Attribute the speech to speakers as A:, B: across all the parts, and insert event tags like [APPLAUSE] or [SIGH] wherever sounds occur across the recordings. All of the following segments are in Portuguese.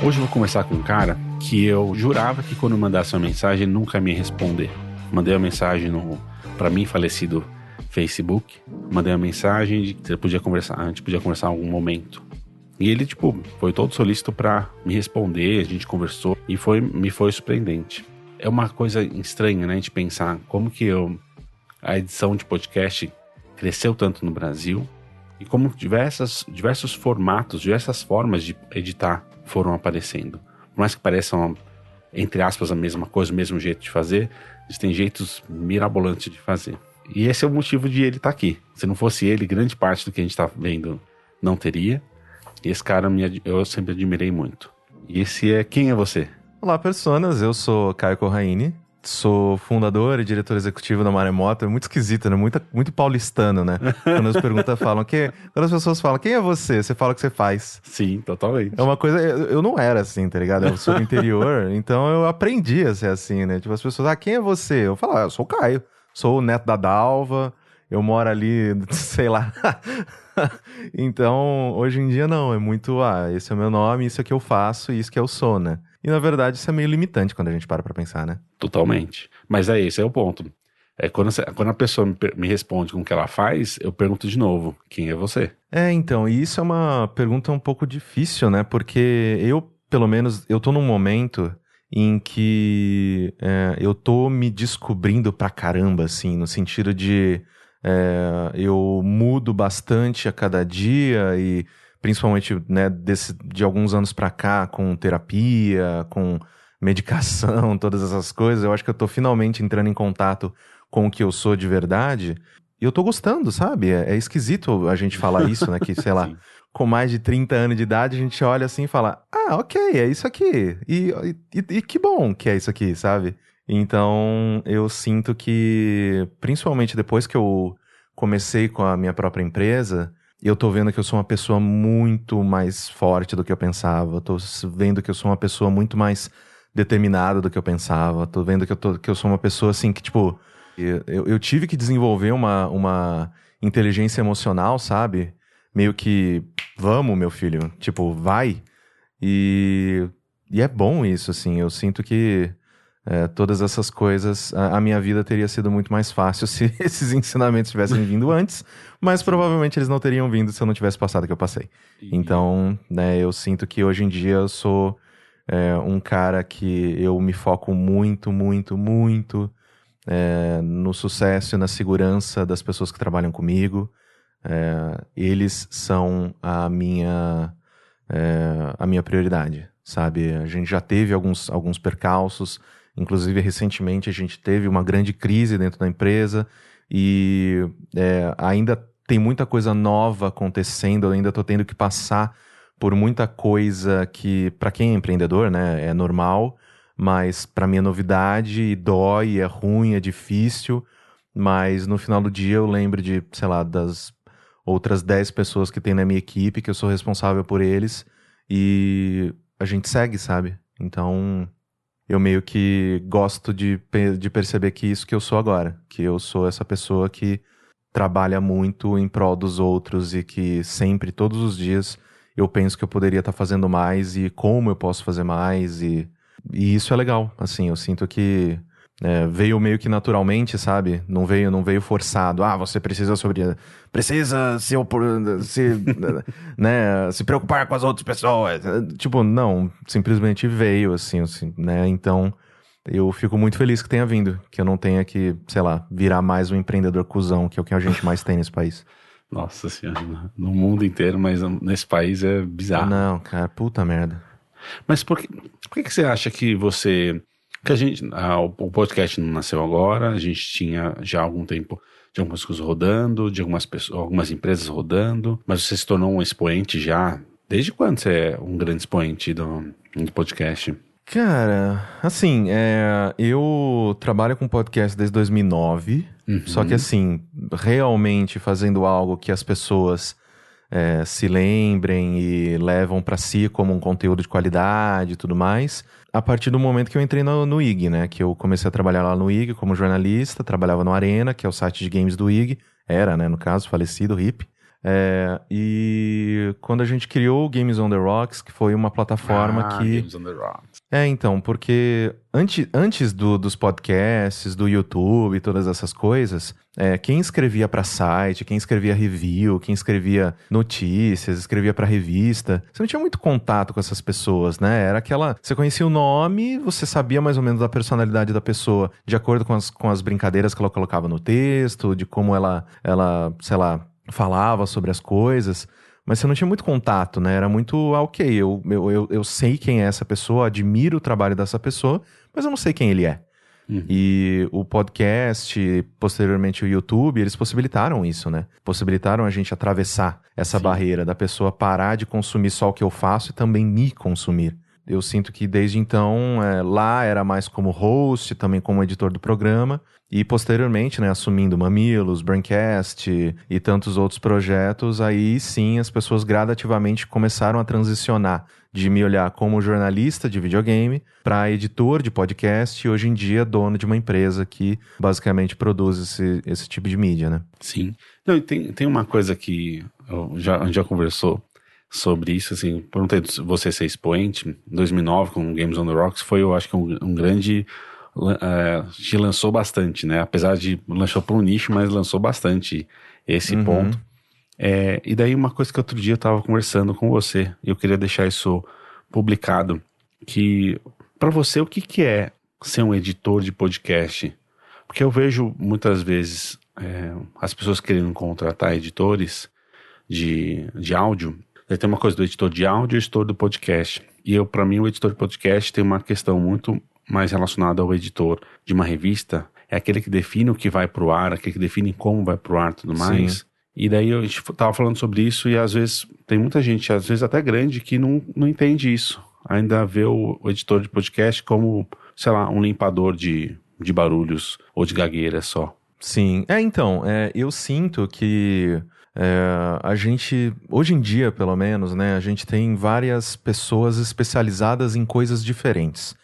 A: Hoje eu vou conversar com um cara que eu jurava que quando mandasse uma mensagem nunca me responder. Mandei uma mensagem no para mim falecido Facebook, mandei uma mensagem de que podia conversar, a gente podia conversar em algum momento. E ele tipo foi todo solícito para me responder, a gente conversou e foi me foi surpreendente. É uma coisa estranha, né, de pensar como que eu a edição de podcast cresceu tanto no Brasil e como diversas, diversos formatos, diversas formas de editar foram aparecendo. Por mais que pareçam, entre aspas, a mesma coisa, o mesmo jeito de fazer, existem jeitos mirabolantes de fazer. E esse é o motivo de ele estar tá aqui. Se não fosse ele, grande parte do que a gente está vendo não teria. E esse cara eu sempre admirei muito. E esse é Quem é Você?
B: Olá, personas. Eu sou Caio Corraine. Sou fundador e diretor executivo da Maremoto. É muito esquisito, né? Muito, muito paulistano, né? Quando as perguntas [LAUGHS] falam. Que, quando as pessoas falam, quem é você? Você fala o que você faz.
A: Sim, totalmente.
B: É uma coisa. Eu, eu não era assim, tá ligado? Eu sou do interior, [LAUGHS] então eu aprendi a ser assim, né? Tipo, as pessoas, ah, quem é você? Eu falo, ah, eu sou o Caio. Sou o neto da Dalva. Eu moro ali, [LAUGHS] sei lá. então, hoje em dia não. É muito, ah, esse é o meu nome, isso é que eu faço e isso que eu sou, né? E na verdade isso é meio limitante quando a gente para pra pensar, né?
A: Totalmente. Mas é esse é o ponto. É quando, quando a pessoa me, me, responde com o que ela faz, eu pergunto de novo: quem é você?
B: É, então, e isso é uma pergunta um pouco difícil, né? Porque eu, pelo menos, eu tô num momento em que é, eu tô me descobrindo pra caramba, assim, no sentido de é, eu mudo bastante a cada dia e principalmente né, desse, de alguns anos para cá, com terapia, com medicação, [LAUGHS] todas essas coisas, eu acho que eu tô finalmente entrando em contato com o que eu sou de verdade. E eu tô gostando, sabe? É, é esquisito a gente falar isso, né? Que, sei lá, [LAUGHS] com mais de 30 anos de idade, a gente olha assim e fala: ah, ok, é isso aqui. E, e, e que bom que é isso aqui, sabe? Então, eu sinto que, principalmente depois que eu comecei com a minha própria empresa, eu tô vendo que eu sou uma pessoa muito mais forte do que eu pensava. Tô vendo que eu sou uma pessoa muito mais determinada do que eu pensava. Tô vendo que eu, tô, que eu sou uma pessoa assim que, tipo, eu, eu tive que desenvolver uma, uma inteligência emocional, sabe? Meio que, vamos, meu filho, tipo, vai. E, e é bom isso, assim. Eu sinto que é, todas essas coisas, a, a, minha vida teria sido muito mais fácil [LAUGHS] se esses ensinamentos tivessem vindo antes, mas provavelmente eles não teriam vindo se eu não tivesse passado o que eu passei. Então, né, eu sinto que hoje em dia eu sou é, um cara que eu me foco muito, muito, muito é, no sucesso e na segurança das pessoas que trabalham comigo. É, eles são a minha, é, a minha prioridade, sabe? A gente já teve alguns, alguns percalços, Inclusive, recentemente a gente teve uma grande crise dentro da empresa e é, ainda tem muita coisa nova acontecendo, eu ainda estou tendo que passar por muita coisa que, para quem é empreendedor, né, é normal, mas para mim é novidade, dói, é ruim, é difícil, mas no final do dia eu lembro de, sei lá, das outras 10 pessoas que tem na minha equipe, que eu sou responsável por eles, e a gente segue, sabe? Então, eu meio que gosto de, de perceber que isso que eu sou agora, que eu sou essa pessoa que trabalha muito em prol dos outros e que sempre, todos os dias, eu penso que eu poderia estar tá fazendo mais e como eu posso fazer mais e, e isso é legal, assim, eu sinto que é, veio meio que naturalmente, sabe? Não veio, não veio forçado. Ah, você precisa sobre, precisa se, se, [LAUGHS] né, se preocupar com as outras pessoas. Tipo, não, simplesmente veio assim, assim, né? Então, eu fico muito feliz que tenha vindo, que eu não tenha que, sei lá, virar mais um empreendedor cuzão, que é o que a gente mais tem nesse país.
A: Nossa senhora, no mundo inteiro, mas nesse país é bizarro.
B: Não, cara, puta merda.
A: Mas por que, por que, que você acha que você que a gente, o podcast não nasceu agora, a gente tinha já há algum tempo, de algumas coisas rodando, de algumas pessoas, algumas empresas rodando, mas você se tornou um expoente já. Desde quando você é um grande expoente do, do podcast?
B: Cara, assim, é, eu trabalho com podcast desde 2009, uhum. só que assim, realmente fazendo algo que as pessoas é, se lembrem e levam para si como um conteúdo de qualidade e tudo mais, a partir do momento que eu entrei no, no IG, né? Que eu comecei a trabalhar lá no IG como jornalista, trabalhava no Arena, que é o site de games do IG, era, né, no caso, falecido, hip. É, e quando a gente criou o Games on the Rocks, que foi uma plataforma
A: ah,
B: que.
A: Games on the Rocks.
B: É, então, porque antes, antes do, dos podcasts, do YouTube e todas essas coisas, é, quem escrevia para site, quem escrevia review, quem escrevia notícias, escrevia para revista, você não tinha muito contato com essas pessoas, né? Era aquela. Você conhecia o nome, você sabia mais ou menos da personalidade da pessoa, de acordo com as, com as brincadeiras que ela colocava no texto, de como ela, ela sei lá falava sobre as coisas, mas você não tinha muito contato, né? Era muito, ah, ok, eu, eu, eu, eu sei quem é essa pessoa, admiro o trabalho dessa pessoa, mas eu não sei quem ele é. Uhum. E o podcast, posteriormente o YouTube, eles possibilitaram isso, né? Possibilitaram a gente atravessar essa Sim. barreira da pessoa parar de consumir só o que eu faço e também me consumir. Eu sinto que desde então, é, lá era mais como host, também como editor do programa, e posteriormente, né, assumindo Mamilos, Braincast e tantos outros projetos, aí sim as pessoas gradativamente começaram a transicionar de me olhar como jornalista de videogame para editor de podcast e hoje em dia dono de uma empresa que basicamente produz esse, esse tipo de mídia, né?
A: Sim. Não, tem, tem uma coisa que já, já conversou sobre isso, assim, por um tempo você ser expoente, em 2009 com Games on the Rocks foi, eu acho que um, um grande te lançou bastante, né? Apesar de lançou para um nicho, mas lançou bastante esse uhum. ponto. É, e daí uma coisa que outro dia eu estava conversando com você, e eu queria deixar isso publicado, que para você o que, que é ser um editor de podcast? Porque eu vejo muitas vezes é, as pessoas querendo contratar editores de, de áudio. Tem uma coisa do editor de áudio e editor do podcast. E eu, para mim, o editor de podcast tem uma questão muito mais relacionado ao editor de uma revista, é aquele que define o que vai para o ar, aquele que define como vai para o ar e tudo mais. Sim. E daí a gente tava falando sobre isso e às vezes tem muita gente, às vezes até grande, que não, não entende isso. Ainda vê o, o editor de podcast como, sei lá, um limpador de, de barulhos ou de gagueira só.
B: Sim. É, então, é, eu sinto que é, a gente, hoje em dia, pelo menos, né, a gente tem várias pessoas especializadas em coisas diferentes.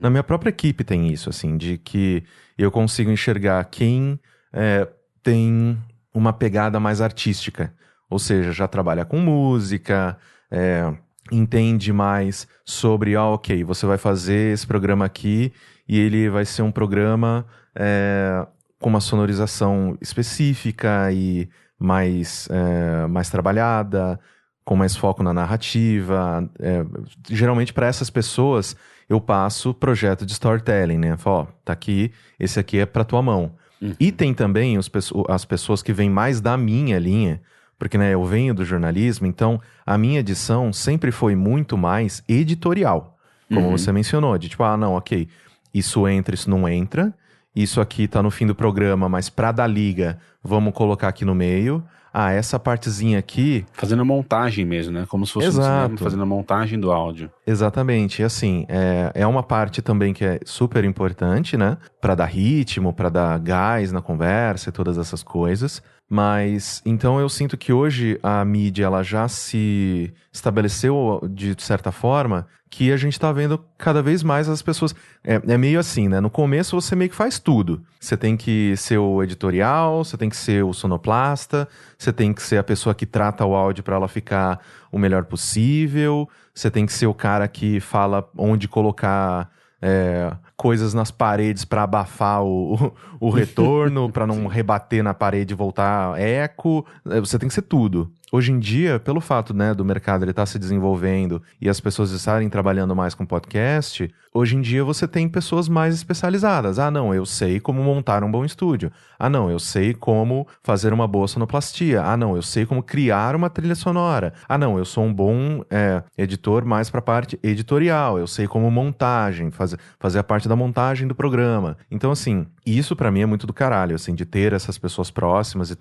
B: Na minha própria equipe tem isso, assim, de que eu consigo enxergar quem é, tem uma pegada mais artística. Ou seja, já trabalha com música, é, entende mais sobre, ah, ok, você vai fazer esse programa aqui e ele vai ser um programa é, com uma sonorização específica e mais, é, mais trabalhada, com mais foco na narrativa. É, geralmente, para essas pessoas, eu passo projeto de storytelling, né? Falo, ó, tá aqui, esse aqui é para tua mão. Uhum. E tem também os, as pessoas que vêm mais da minha linha, porque né, eu venho do jornalismo, então a minha edição sempre foi muito mais editorial, como uhum. você mencionou, de tipo, ah, não, ok, isso entra, isso não entra, isso aqui tá no fim do programa, mas pra dar liga, vamos colocar aqui no meio ah, essa partezinha aqui.
A: Fazendo montagem mesmo, né? Como se fosse
B: Exato. um
A: fazendo a montagem do áudio.
B: Exatamente. E assim, é, é uma parte também que é super importante, né? Para dar ritmo, para dar gás na conversa e todas essas coisas. Mas então eu sinto que hoje a mídia ela já se estabeleceu de certa forma que a gente está vendo cada vez mais as pessoas. É, é, meio assim, né? No começo você meio que faz tudo. Você tem que ser o editorial, você tem que ser o sonoplasta, você tem que ser a pessoa que trata o áudio para ela ficar o melhor possível, você tem que ser o cara que fala onde colocar é, coisas nas paredes para abafar o, o retorno, para não [LAUGHS] rebater na parede e voltar eco. É, você tem que ser tudo. Hoje em dia, pelo fato né, do mercado estar tá se desenvolvendo e as pessoas estarem trabalhando mais com podcast, hoje em dia você tem pessoas mais especializadas. Ah, não, eu sei como montar um bom estúdio. Ah, não, eu sei como fazer uma boa sonoplastia. Ah, não, eu sei como criar uma trilha sonora. Ah, não, eu sou um bom é, editor mais para a parte editorial. Eu sei como montagem, fazer, fazer a parte da montagem do programa. Então, assim, E isso para mim é muito do caralho, assim, de ter essas pessoas próximas e,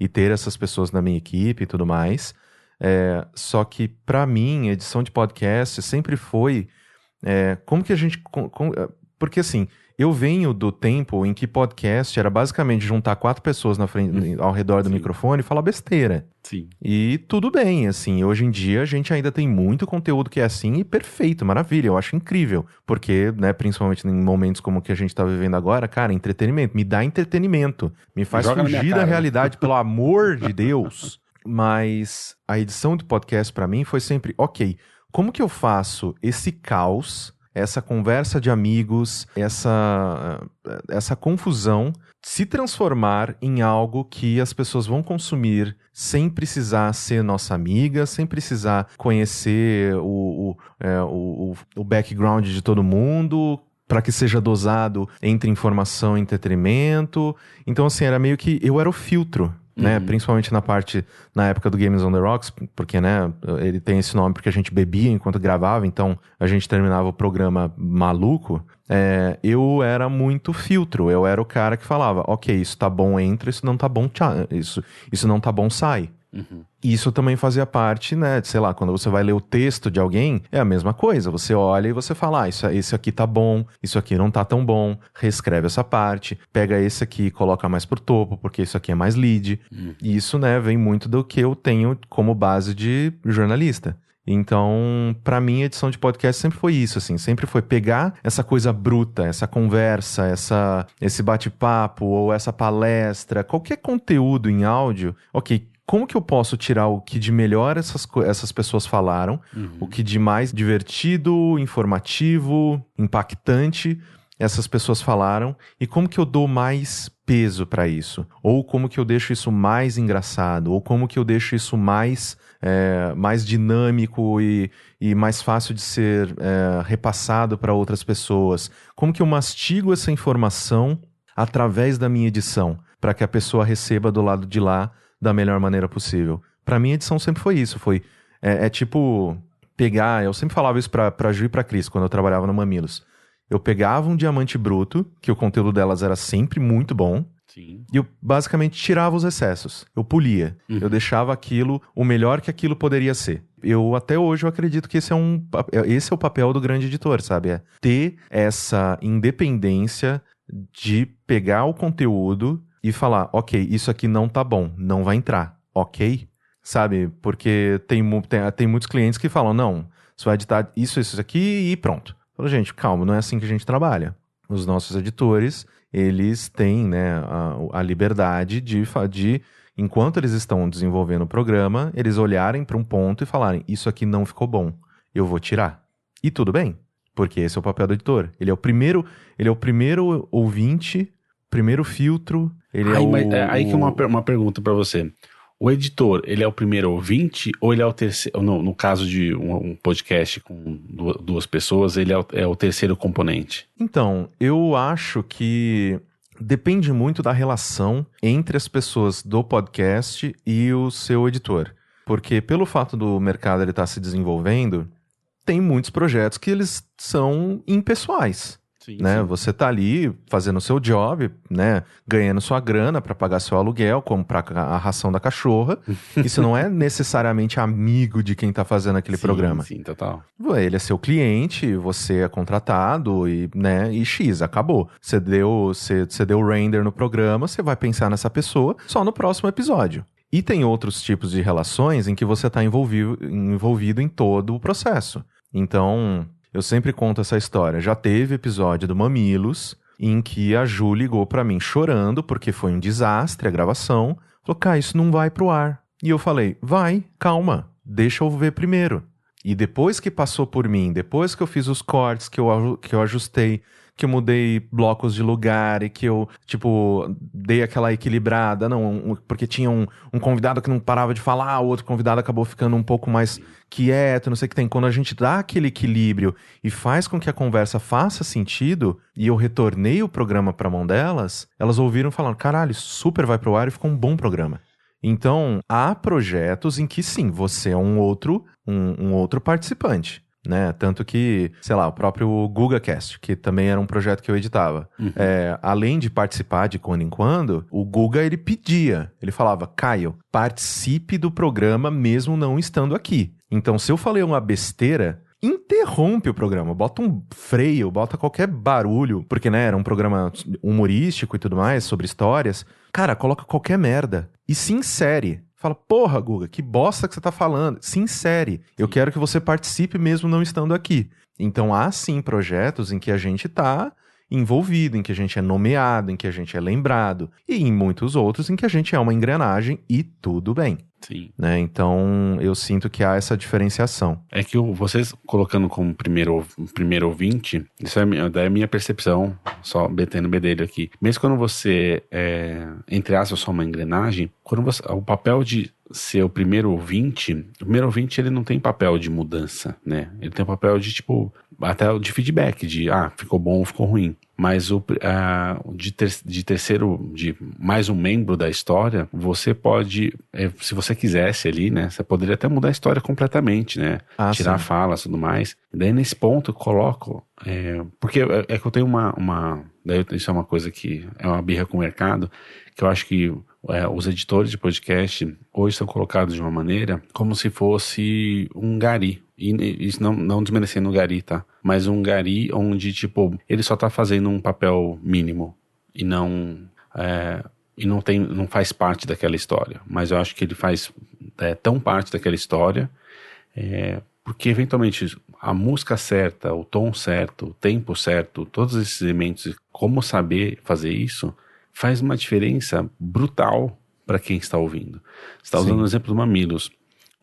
B: e ter essas pessoas na minha equipe e tudo mais. É, só que para mim, edição de podcast sempre foi é, como que a gente. Com, com, porque assim, eu venho do tempo em que podcast era basicamente juntar quatro pessoas na frente, uhum. ao redor do Sim. microfone e falar besteira.
A: Sim.
B: E tudo bem, assim, hoje em dia a gente ainda tem muito conteúdo que é assim e perfeito, maravilha, eu acho incrível. Porque, né, principalmente em momentos como o que a gente tá vivendo agora, cara, entretenimento, me dá entretenimento, me faz Joga fugir da realidade, pelo [LAUGHS] amor de Deus. Mas a edição do podcast para mim foi sempre, ok, como que eu faço esse caos essa conversa de amigos, essa, essa confusão se transformar em algo que as pessoas vão consumir sem precisar ser nossa amiga, sem precisar conhecer o, o, é, o, o background de todo mundo, para que seja dosado entre informação e entretenimento. Então, assim, era meio que eu era o filtro né? Uhum. Principalmente na parte, na época do Games on the Rocks, porque, né, ele tem esse nome porque a gente bebia enquanto gravava, então a gente terminava o programa maluco. É, eu era muito filtro, eu era o cara que falava, ok, isso tá bom, entra, isso não tá bom, tchau, isso, isso não tá bom, sai. Uhum. Isso também fazia parte, né? Sei lá, quando você vai ler o texto de alguém, é a mesma coisa. Você olha e você fala, ah, isso, esse aqui tá bom, isso aqui não tá tão bom, reescreve essa parte, pega esse aqui e coloca mais pro topo, porque isso aqui é mais lead. Uhum. E isso, né, vem muito do que eu tenho como base de jornalista. Então, para mim, a edição de podcast sempre foi isso, assim, sempre foi pegar essa coisa bruta, essa conversa, essa, esse bate-papo ou essa palestra, qualquer conteúdo em áudio, ok, como que eu posso tirar o que de melhor essas, essas pessoas falaram, uhum. o que de mais divertido, informativo, impactante essas pessoas falaram e como que eu dou mais peso para isso? Ou como que eu deixo isso mais engraçado? Ou como que eu deixo isso mais, é, mais dinâmico e, e mais fácil de ser é, repassado para outras pessoas? Como que eu mastigo essa informação através da minha edição para que a pessoa receba do lado de lá da melhor maneira possível. Para mim, a edição sempre foi isso. Foi é, é, tipo pegar. Eu sempre falava isso pra, pra Ju e pra Cris quando eu trabalhava no Mamilos. Eu pegava um diamante bruto, que o conteúdo delas era sempre muito bom.
A: Sim.
B: E eu basicamente tirava os excessos. Eu polia. Uhum. Eu deixava aquilo o melhor que aquilo poderia ser. Eu até hoje eu acredito que esse é um esse é o papel do grande editor, sabe? É ter essa independência de pegar o conteúdo e falar, ok, isso aqui não tá bom, não vai entrar, ok? Sabe? Porque tem, tem, tem muitos clientes que falam, não, você vai editar isso, isso aqui e pronto. Falo, gente, calma, não é assim que a gente trabalha. Os nossos editores, eles têm né, a, a liberdade de, de, enquanto eles estão desenvolvendo o programa, eles olharem para um ponto e falarem, isso aqui não ficou bom, eu vou tirar. E tudo bem, porque esse é o papel do editor. Ele é o primeiro, ele é o primeiro ouvinte, primeiro filtro, ele
A: aí,
B: é o,
A: mas, é, aí que é uma, uma pergunta para você. O editor, ele é o primeiro ouvinte ou ele é o terceiro? No, no caso de um, um, podcast com duas pessoas, ele é o, é o terceiro componente?
B: Então, eu acho que depende muito da relação entre as pessoas do podcast e o seu editor. Porque pelo fato do mercado estar tá se desenvolvendo, tem muitos projetos que eles são impessoais. Sim, né? Sim. Você tá ali fazendo o seu job, né? Ganhando sua grana para pagar seu aluguel, comprar a ração da cachorra. [LAUGHS] Isso não é necessariamente amigo de quem tá fazendo aquele
A: sim,
B: programa.
A: Sim, total.
B: Ele é seu cliente, você é contratado e, né? E X, acabou. Você deu, você, você deu render no programa, você vai pensar nessa pessoa só no próximo episódio. E tem outros tipos de relações em que você está envolvido, envolvido em todo o processo. Então, eu sempre conto essa história. Já teve episódio do Mamilos em que a Ju ligou para mim chorando porque foi um desastre a gravação. Falou, cara, isso não vai pro ar. E eu falei, vai, calma, deixa eu ver primeiro. E depois que passou por mim, depois que eu fiz os cortes, que eu, que eu ajustei, que eu mudei blocos de lugar e que eu, tipo, dei aquela equilibrada. Não, porque tinha um, um convidado que não parava de falar, o outro convidado acabou ficando um pouco mais quieto, não sei o que tem. Quando a gente dá aquele equilíbrio e faz com que a conversa faça sentido, e eu retornei o programa pra mão delas, elas ouviram falando: caralho, super vai pro ar e ficou um bom programa. Então, há projetos em que sim, você é um outro, um, um outro participante. Né? Tanto que, sei lá, o próprio GugaCast, que também era um projeto que eu editava.
A: Uhum.
B: É, além de participar de quando em quando, o Guga ele pedia, ele falava, Caio, participe do programa mesmo não estando aqui. Então, se eu falei uma besteira, interrompe o programa, bota um freio, bota qualquer barulho, porque né, era um programa humorístico e tudo mais, sobre histórias. Cara, coloca qualquer merda e se insere. Fala, porra, Guga, que bosta que você tá falando. Se insere. Eu quero que você participe mesmo não estando aqui. Então há sim projetos em que a gente tá envolvido, em que a gente é nomeado, em que a gente é lembrado, e em muitos outros em que a gente é uma engrenagem e tudo bem.
A: Sim.
B: Né? Então eu sinto que há essa diferenciação.
A: É que o- vocês colocando como primeiro, primeiro ouvinte, isso é, minha- é a minha percepção, só betendo o bedelho aqui. Mesmo quando você é, entre aspas, só uma engrenagem, quando você, o papel de ser o primeiro ouvinte, o primeiro ouvinte ele não tem papel de mudança, né? Ele tem papel de tipo, até de feedback, de ah, ficou bom ou ficou ruim. Mas o ah, de, ter- de terceiro, de mais um membro da história, você pode, eh, se você quisesse ali, né? Você poderia até mudar a história completamente, né?
B: Ah,
A: Tirar
B: sim.
A: falas e tudo mais. E daí nesse ponto eu coloco, é, porque é, é que eu tenho uma, uma, daí isso é uma coisa que é uma birra com o mercado, que eu acho que é, os editores de podcast hoje são colocados de uma maneira como se fosse um gari. E isso não, não desmerecendo o gari, tá? Mas um gari onde, tipo, ele só tá fazendo um papel mínimo e não. é, e não tem não faz parte daquela história. Mas eu acho que ele faz é, tão parte daquela história é, porque eventualmente a música certa, o tom certo, o tempo certo, todos esses elementos, como saber fazer isso, faz uma diferença brutal para quem está ouvindo. Você está
B: Sim.
A: usando o exemplo do Mamilos.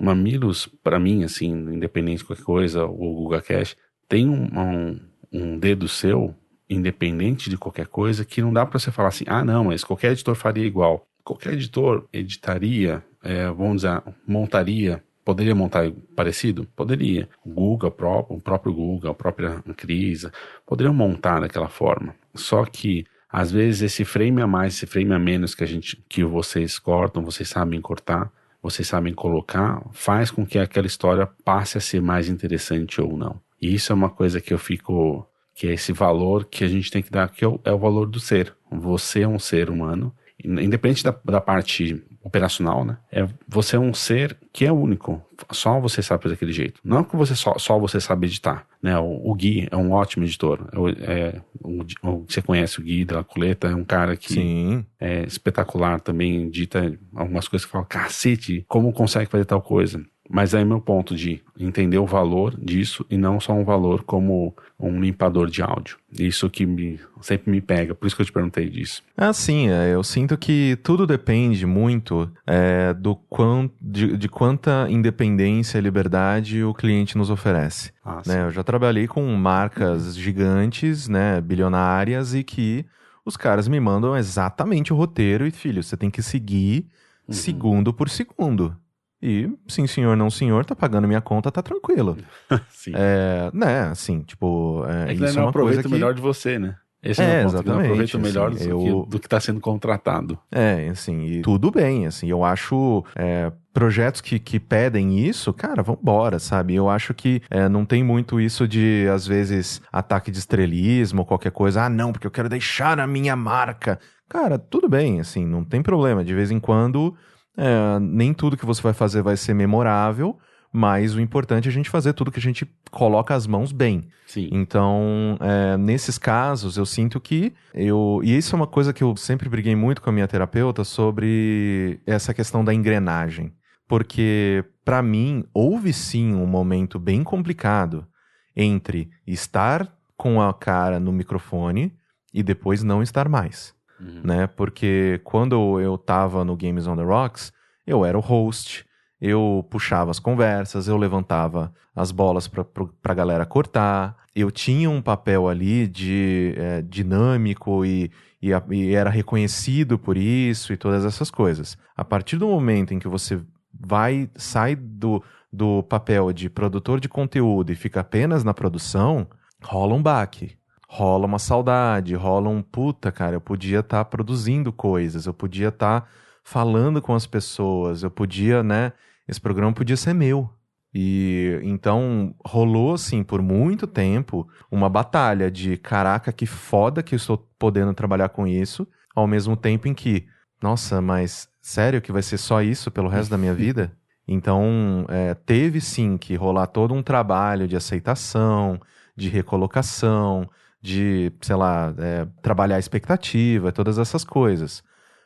A: Mamilos, para mim, assim, independente de qualquer coisa, o Guga Cash, tem um, um, um dedo seu, independente de qualquer coisa, que não dá para você falar assim, ah, não, mas qualquer editor faria igual. Qualquer editor editaria, é, vamos dizer, montaria Poderia montar parecido? Poderia. O Google, o próprio, Google, a própria Crisa, poderiam montar daquela forma. Só que, às vezes, esse frame a mais, esse frame a menos que a gente, que vocês cortam, vocês sabem cortar, vocês sabem colocar, faz com que aquela história passe a ser mais interessante ou não. E isso é uma coisa que eu fico, que é esse valor que a gente tem que dar, que é o, é o valor do ser. Você é um ser humano, independente da, da parte operacional, né? É, você é um ser que é único. Só você sabe fazer daquele jeito. Não que você só, só você sabe editar. Né? O, o Gui é um ótimo editor. É, é, o, o- você conhece o Gui da Coleta, é um cara que
B: Sim.
A: é espetacular também, edita algumas coisas que fala, cacete, como consegue fazer tal coisa? Mas aí é meu ponto de entender o valor disso e não só um valor como um limpador de áudio. Isso que me, sempre me pega, por isso que eu te perguntei disso.
B: Ah, sim, é, eu sinto que tudo depende muito é, do quão, de, de quanta independência e liberdade o cliente nos oferece.
A: Ah,
B: né? Eu já trabalhei com marcas gigantes, né, bilionárias, e que os caras me mandam exatamente o roteiro e, filho, você tem que seguir
A: Uhum.
B: segundo por segundo. E, sim senhor, não senhor, tá pagando minha conta, tá tranquilo. [LAUGHS]
A: Sim.
B: É, né, assim, tipo, é,
A: É que
B: isso
A: não
B: é uma coisa
A: aproveita
B: que...
A: o melhor de você, né? Esse é,
B: É, exatamente,
A: aproveita o melhor
B: assim,
A: do,
B: eu-
A: que, do que está sendo contratado.
B: É, assim, e tudo bem, assim, eu acho é, projetos que, que pedem isso, cara, vambora, sabe? Eu acho que é, não tem muito isso de, às vezes, ataque de estrelismo ou qualquer coisa, ah, não, porque eu quero deixar a minha marca. Cara, tudo bem, assim, não tem problema, de vez em quando, é, nem tudo que você vai fazer vai ser memorável, mas o importante é a gente fazer tudo que a gente coloca as mãos bem.
A: Sim.
B: Então, é, nesses casos, eu sinto que eu. E isso é uma coisa que eu sempre briguei muito com a minha terapeuta sobre essa questão da engrenagem. Porque, pra mim, houve sim um momento bem complicado entre estar com a cara no microfone e depois não estar mais
A: Uhum.
B: né? Porque quando eu tava no Games on the Rocks, eu era o host, eu puxava as conversas, eu levantava as bolas pra, pra galera cortar, eu tinha um papel ali de é, dinâmico e, e, a- e era reconhecido por isso e todas essas coisas. A partir do momento em que você vai, sai do, do papel de produtor de conteúdo e fica apenas na produção, rola um baque rola uma saudade, rola um puta, cara, eu podia estar produzindo coisas, eu podia estar falando com as pessoas, eu podia, né? Esse programa podia ser meu, E então rolou assim por muito tempo uma batalha de caraca, que foda que eu estou podendo trabalhar com isso, ao mesmo tempo em que, nossa, mas sério que vai ser só isso pelo resto da minha [LAUGHS] vida? Então, é, teve sim que rolar todo um trabalho de aceitação, de recolocação, de, sei lá, é, trabalhar a expectativa, todas essas coisas.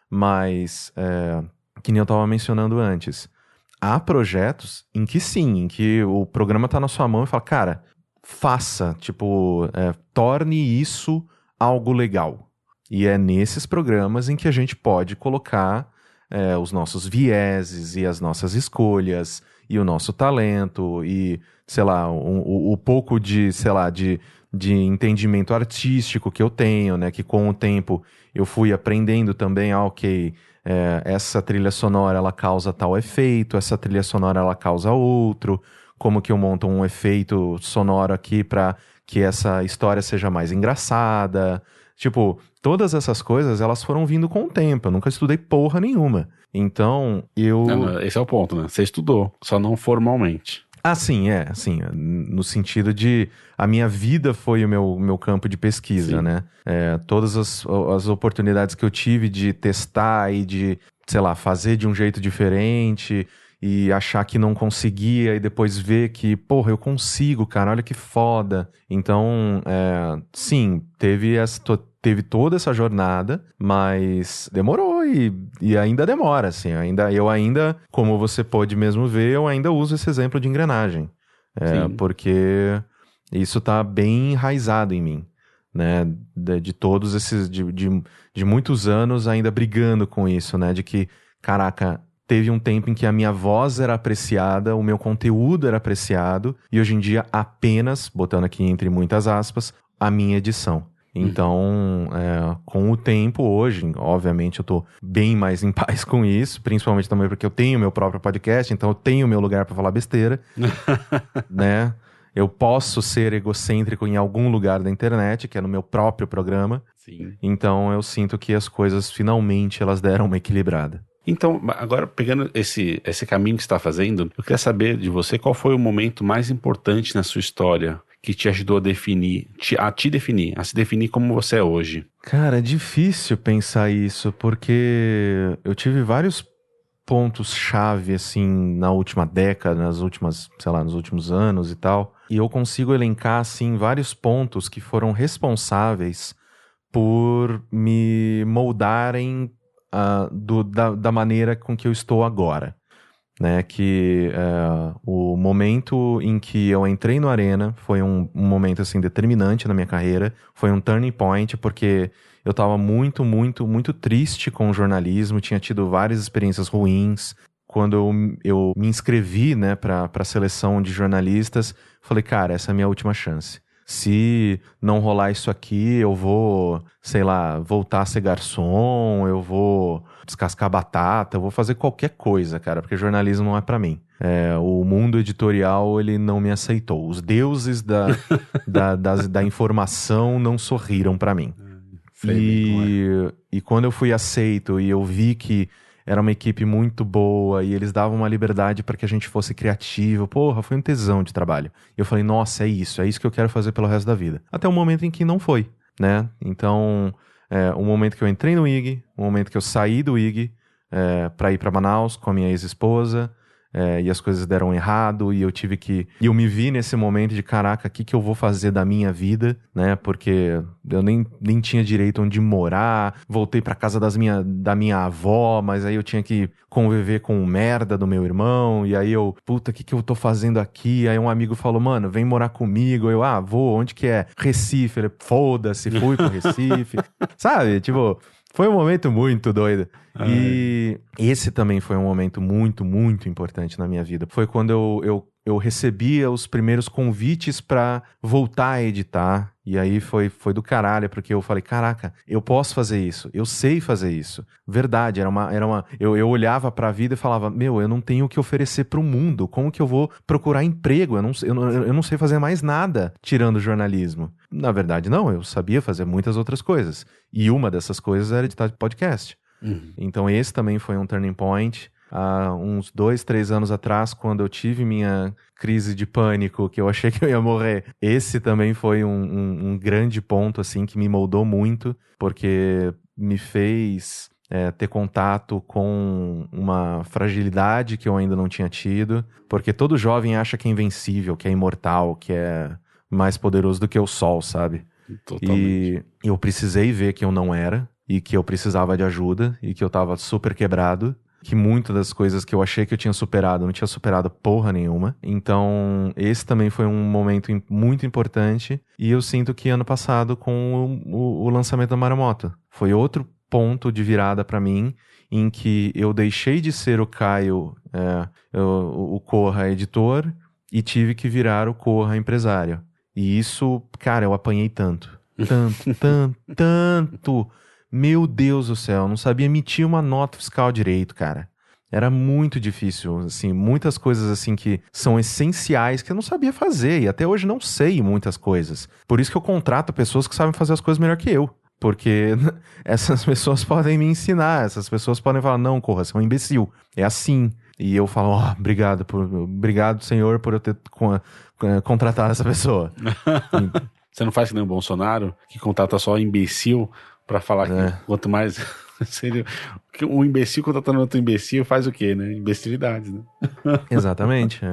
B: Mas, é, que nem eu estava mencionando antes, há projetos em que sim, em que o programa está na sua mão e fala, cara, faça, tipo, é, torne isso algo legal. E é nesses programas em que a gente pode colocar é, os nossos vieses e as nossas escolhas e o nosso talento e, sei lá, o, o pouco de, sei lá, de, de entendimento artístico que eu tenho, né? Que com o tempo eu fui aprendendo também, ah, ok, é, essa trilha sonora ela causa tal efeito, essa trilha sonora ela causa outro, como que eu monto um efeito sonoro aqui para que essa história seja mais engraçada. Tipo, todas essas coisas elas foram vindo com o tempo. Eu nunca estudei porra nenhuma. Então, eu.
A: Não, esse é o ponto, né? Você estudou, só não formalmente.
B: Ah, sim, é, assim, no sentido de a minha vida foi o meu, meu campo de pesquisa, sim. né? É, todas as, as oportunidades que eu tive de testar e de, sei lá, fazer de um jeito diferente e achar que não conseguia e depois ver que, porra, eu consigo, cara, olha que foda. Então, é, sim, teve essa teve toda essa jornada, mas demorou e, e ainda demora, assim. Ainda, eu ainda, como você pode mesmo ver, eu ainda uso esse exemplo de engrenagem. É, porque isso tá bem enraizado em mim. Né, de, de todos esses, de, de, de muitos anos ainda brigando com isso, né, de que, caraca, teve um tempo em que a minha voz era apreciada, o meu conteúdo era apreciado, e hoje em dia apenas, botando aqui entre muitas aspas, a minha edição. Então, é, com o tempo hoje, obviamente eu tô bem mais em [LAUGHS] paz com isso, principalmente também porque eu tenho meu próprio podcast, então eu tenho meu lugar para falar besteira, [LAUGHS] né? Eu posso ser egocêntrico em algum lugar da internet, que é no meu próprio programa.
A: Sim.
B: Então eu sinto que as coisas finalmente elas deram uma equilibrada.
A: Então, agora pegando esse, esse caminho que você está fazendo, eu queria saber de você qual foi o momento mais importante na sua história que te ajudou a definir, te, a te definir, a se definir como você é hoje?
B: Cara, é difícil pensar isso, porque eu tive vários pontos-chave, assim, na última década, nas últimas, sei lá, nos últimos anos e tal. E eu consigo elencar, assim, vários pontos que foram responsáveis por me moldarem uh, do, da, da maneira com que eu estou agora né? Que uh, o momento em que eu entrei no Arena foi um, um, momento assim determinante na minha carreira, foi um turning point porque eu estava muito, muito, muito triste com o jornalismo, tinha tido várias experiências ruins. Quando eu, eu me inscrevi, né, para a seleção de jornalistas, falei, cara, essa é a minha última chance se não rolar isso aqui, eu vou, sei lá, voltar a ser garçom, eu vou descascar batata, eu vou fazer qualquer coisa, cara, porque jornalismo não é para mim. É, o mundo editorial, ele não me aceitou. Os deuses da, [LAUGHS] da, da, da informação não sorriram para mim. e, é. e quando eu fui aceito e eu vi que era uma equipe muito boa e eles davam uma liberdade para que a gente fosse criativo. Porra, foi um tesão de trabalho. E eu falei, nossa, é isso, é isso que eu quero fazer pelo resto da vida. Até o momento em que não foi, né? Então, é, o momento que eu entrei no IG, o momento que eu saí do IG é, para ir para Manaus com a minha ex-esposa, é, e as coisas deram errado e eu tive que. E eu me vi nesse momento de caraca, o que, que eu vou fazer da minha vida, né? Porque eu nem, nem tinha direito onde morar, voltei para casa das minha, da minha avó, mas aí eu tinha que conviver com o merda do meu irmão, e aí eu, puta, o que, que eu tô fazendo aqui? Aí um amigo falou, mano, vem morar comigo. Eu, ah, vou, onde que é? Recife. Ele, foda-se, fui pro Recife. [LAUGHS] Sabe? Tipo, foi um momento muito doido. Ai. E esse também foi um momento muito, muito importante na minha vida. Foi quando eu, eu, eu recebia os primeiros convites para voltar a editar. E aí foi, foi do caralho, porque eu falei: caraca, eu posso fazer isso, eu sei fazer isso. Verdade, era uma. Era uma eu, eu olhava para a vida e falava: meu, eu não tenho o que oferecer para o mundo, como que eu vou procurar emprego? Eu não, eu, eu não sei fazer mais nada tirando jornalismo. Na verdade, não, eu sabia fazer muitas outras coisas. E uma dessas coisas era editar podcast. Uhum. Então esse também foi um turning point. Há uns dois, três anos atrás, quando eu tive minha crise de pânico, que eu achei [LAUGHS] que eu ia morrer. Esse também foi um, um, um grande ponto, assim, que me moldou muito, porque me fez é, ter contato com uma fragilidade que eu ainda não tinha tido, porque todo jovem acha que é invencível, que é imortal, que é mais poderoso do que o sol, sabe? Totalmente. E eu precisei ver que eu não era e que eu precisava de ajuda e que eu tava super quebrado. Que muitas das coisas que eu achei que eu tinha superado, eu não tinha superado porra nenhuma. Então, esse também foi um momento muito importante. E eu sinto que ano passado, com o, o, o lançamento da Maramoto, foi outro ponto de virada para mim em que eu deixei de ser o Caio, é, o Corra editor, e tive que virar o Corra empresário. E isso, cara, eu apanhei tanto. Tanto, [LAUGHS] tanto, tanto. Meu Deus do céu, não sabia emitir uma nota fiscal direito, cara. Era muito difícil, assim, muitas coisas assim que são essenciais que eu não sabia fazer e até hoje não sei muitas coisas. Por isso que eu contrato pessoas que sabem fazer as coisas melhor que eu. Porque [LAUGHS] essas pessoas podem me ensinar, essas pessoas podem falar, não, corra, você é um imbecil. É assim. E eu falo, oh, obrigado, por, obrigado, senhor, por eu ter contratado essa pessoa. [LAUGHS]
A: você não faz que nem o Bolsonaro, que contrata só imbecil para falar é. que quanto mais [LAUGHS] seria um imbecil contratando outro imbecil faz o quê, né? Imbecilidades, né? [LAUGHS]
B: Exatamente. É,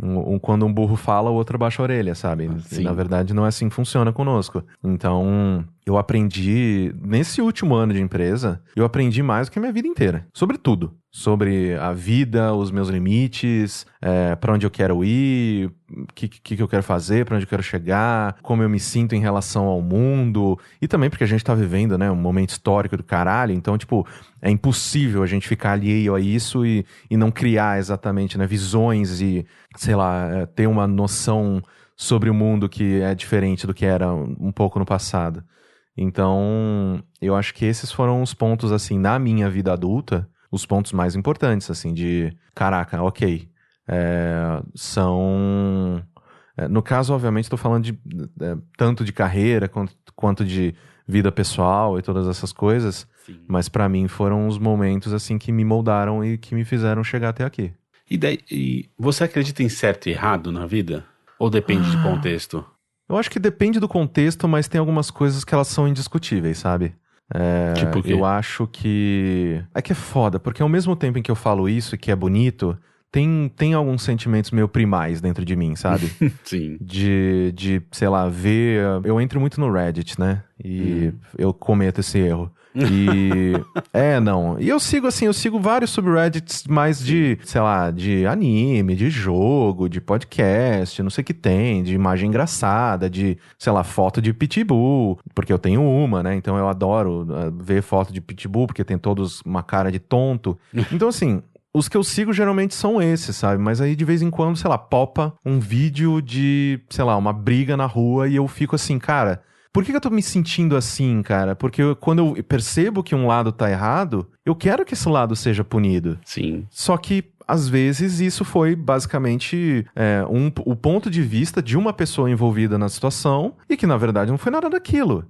B: um, um, quando um burro fala, o outro abaixa a orelha, sabe? Ah, na verdade, não é assim que funciona conosco. Então, eu aprendi, nesse último ano de empresa, eu aprendi mais do que a minha vida inteira. Sobre tudo. Sobre a vida, os meus limites, é, para onde eu quero ir, o que, que, que, eu quero fazer, para onde eu quero chegar, como eu me sinto em relação ao mundo. E também porque a gente tá vivendo, né, um momento histórico do caralho. Então, tipo, é impossível a gente ficar alheio a isso e, e não criar exatamente, né, visões e, sei lá, é, ter uma noção sobre o mundo que é diferente do que era um pouco no passado. Então, eu acho que esses foram os pontos, assim, na minha vida adulta, os pontos mais importantes, assim, de caraca, ok. É, são. É, no caso, obviamente, estou falando de é, tanto de carreira quanto, quanto de vida pessoal e todas essas coisas. Sim. Mas para mim foram os momentos assim que me moldaram e que me fizeram chegar até aqui.
A: E, daí, e você acredita em certo e errado na vida? Ou depende ah. de contexto?
B: Eu acho que depende do contexto, mas tem algumas coisas que elas são indiscutíveis, sabe? É, tipo eu acho que. É que é foda, porque ao mesmo tempo em que eu falo isso e que é bonito, tem, tem alguns sentimentos meio primais dentro de mim, sabe? [LAUGHS]
A: Sim.
B: De, de, sei lá, ver. Eu entro muito no Reddit, né? E hum. eu cometo esse erro. E. [LAUGHS] é, não. E eu sigo assim, eu sigo vários subreddits mais de, sei lá, de anime, de jogo, de podcast, não sei o que tem, de imagem engraçada, de, sei lá, foto de pitbull, porque eu tenho uma, né? Então eu adoro uh, ver foto de pitbull, porque tem todos uma cara de tonto. [LAUGHS] Então, assim, os que eu sigo geralmente são esses, sabe? Mas aí de vez em quando, sei lá, popa um vídeo de, sei lá, uma briga na rua e eu fico assim, cara, por que, que eu tô me sentindo assim, cara? Porque eu, quando eu percebo que um lado tá errado, eu quero que esse lado seja punido.
A: Sim.
B: Só que às vezes isso foi basicamente é, um, o ponto de vista de uma pessoa envolvida na situação e que na verdade não foi nada daquilo.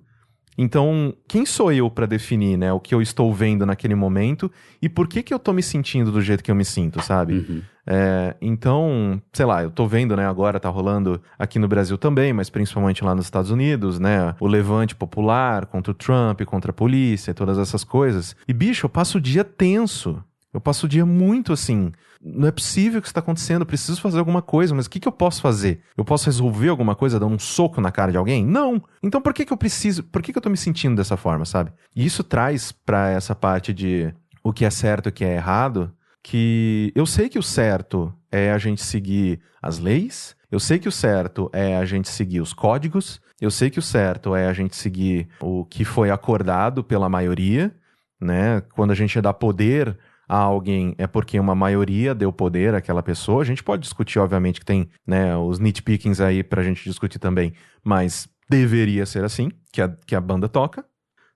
B: Então, quem sou eu para definir, né, o que eu estou vendo naquele momento e por que que eu tô me sentindo do jeito que eu me sinto, sabe? Uhum. É, então, sei lá, eu tô vendo, né, agora tá rolando aqui no Brasil também, mas principalmente lá nos Estados Unidos, né, o levante popular contra o Trump, contra a polícia, todas essas coisas. E bicho, eu passo o dia tenso. Eu passo o dia muito assim. Não é possível que isso está acontecendo, eu preciso fazer alguma coisa, mas o que, que eu posso fazer? Eu posso resolver alguma coisa dando um soco na cara de alguém? Não! Então por que, que eu preciso. Por que, que eu tô me sentindo dessa forma, sabe? E isso traz para essa parte de o que é certo e o que é errado, que eu sei que o certo é a gente seguir as leis, eu sei que o certo é a gente seguir os códigos, eu sei que o certo é a gente seguir o que foi acordado pela maioria, né? Quando a gente dá poder a alguém é porque uma maioria deu poder àquela pessoa. A gente pode discutir, obviamente, que tem né, os nitpickings aí pra gente discutir também, mas deveria ser assim que a, que a banda toca.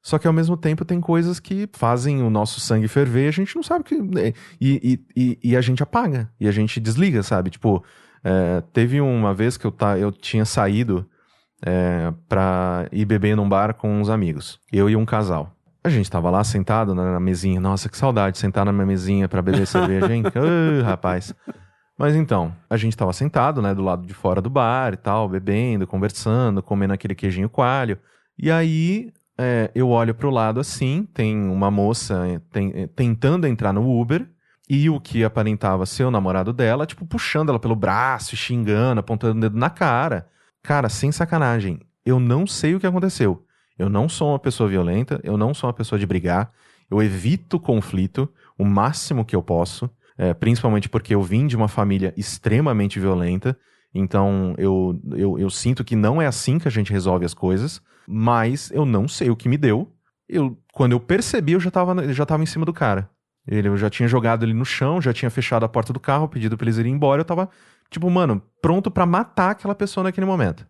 B: Só que ao mesmo tempo tem coisas que fazem o nosso sangue ferver, a gente não sabe que. Né, e, e, e, a gente apaga, e a gente desliga, sabe? Tipo, é, teve uma vez que eu, tá, eu tinha saído é, pra ir beber num bar com uns amigos, eu e um casal. A gente tava lá sentado na, na mesinha. Nossa, que saudade de sentar na minha mesinha para beber cerveja, hein? [LAUGHS] Ai, rapaz. Mas então, a gente tava sentado, né, do lado de fora do bar e tal, bebendo, conversando, comendo aquele queijinho coalho. E aí, é, eu olho pro lado assim, tem uma moça é, tem, é, tentando entrar no Uber, e o que aparentava ser o namorado dela, tipo, puxando ela pelo braço, xingando, apontando o dedo na cara. Cara, sem sacanagem, eu não sei o que aconteceu. Eu não sou uma pessoa violenta, eu não sou uma pessoa de brigar, eu evito conflito o máximo que eu posso, é, principalmente porque eu vim de uma família extremamente violenta, então eu, eu, eu sinto que não é assim que a gente resolve as coisas, mas eu não sei o que me deu. Eu, quando eu percebi, eu já estava já tava em cima do cara. Ele, eu já tinha jogado ele no chão, já tinha fechado a porta do carro, pedido pra eles irem embora, eu tava, tipo, mano, pronto para matar aquela pessoa naquele momento.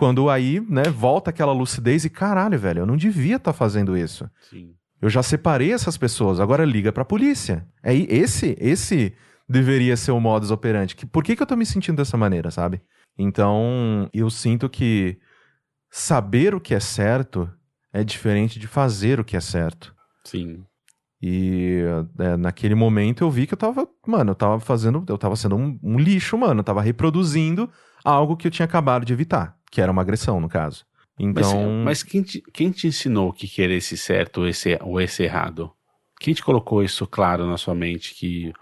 B: Quando aí, né, volta aquela lucidez e caralho, velho, eu não devia estar tá fazendo isso.
A: Sim.
B: Eu já separei essas pessoas, agora liga pra polícia. É esse, esse deveria ser o modus operandi. Que, por que, que eu tô me sentindo dessa maneira, sabe? Então, eu sinto que saber o que é certo é diferente de fazer o que é certo.
A: Sim.
B: E é, naquele momento eu vi que eu tava, mano, eu tava fazendo, eu tava sendo um, um lixo, mano, eu tava reproduzindo algo que eu tinha acabado de evitar que era uma agressão, no caso. Então.
A: Mas, mas quem, te, quem te ensinou que que era esse certo ou esse, ou esse errado? Quem te colocou isso claro na sua mente que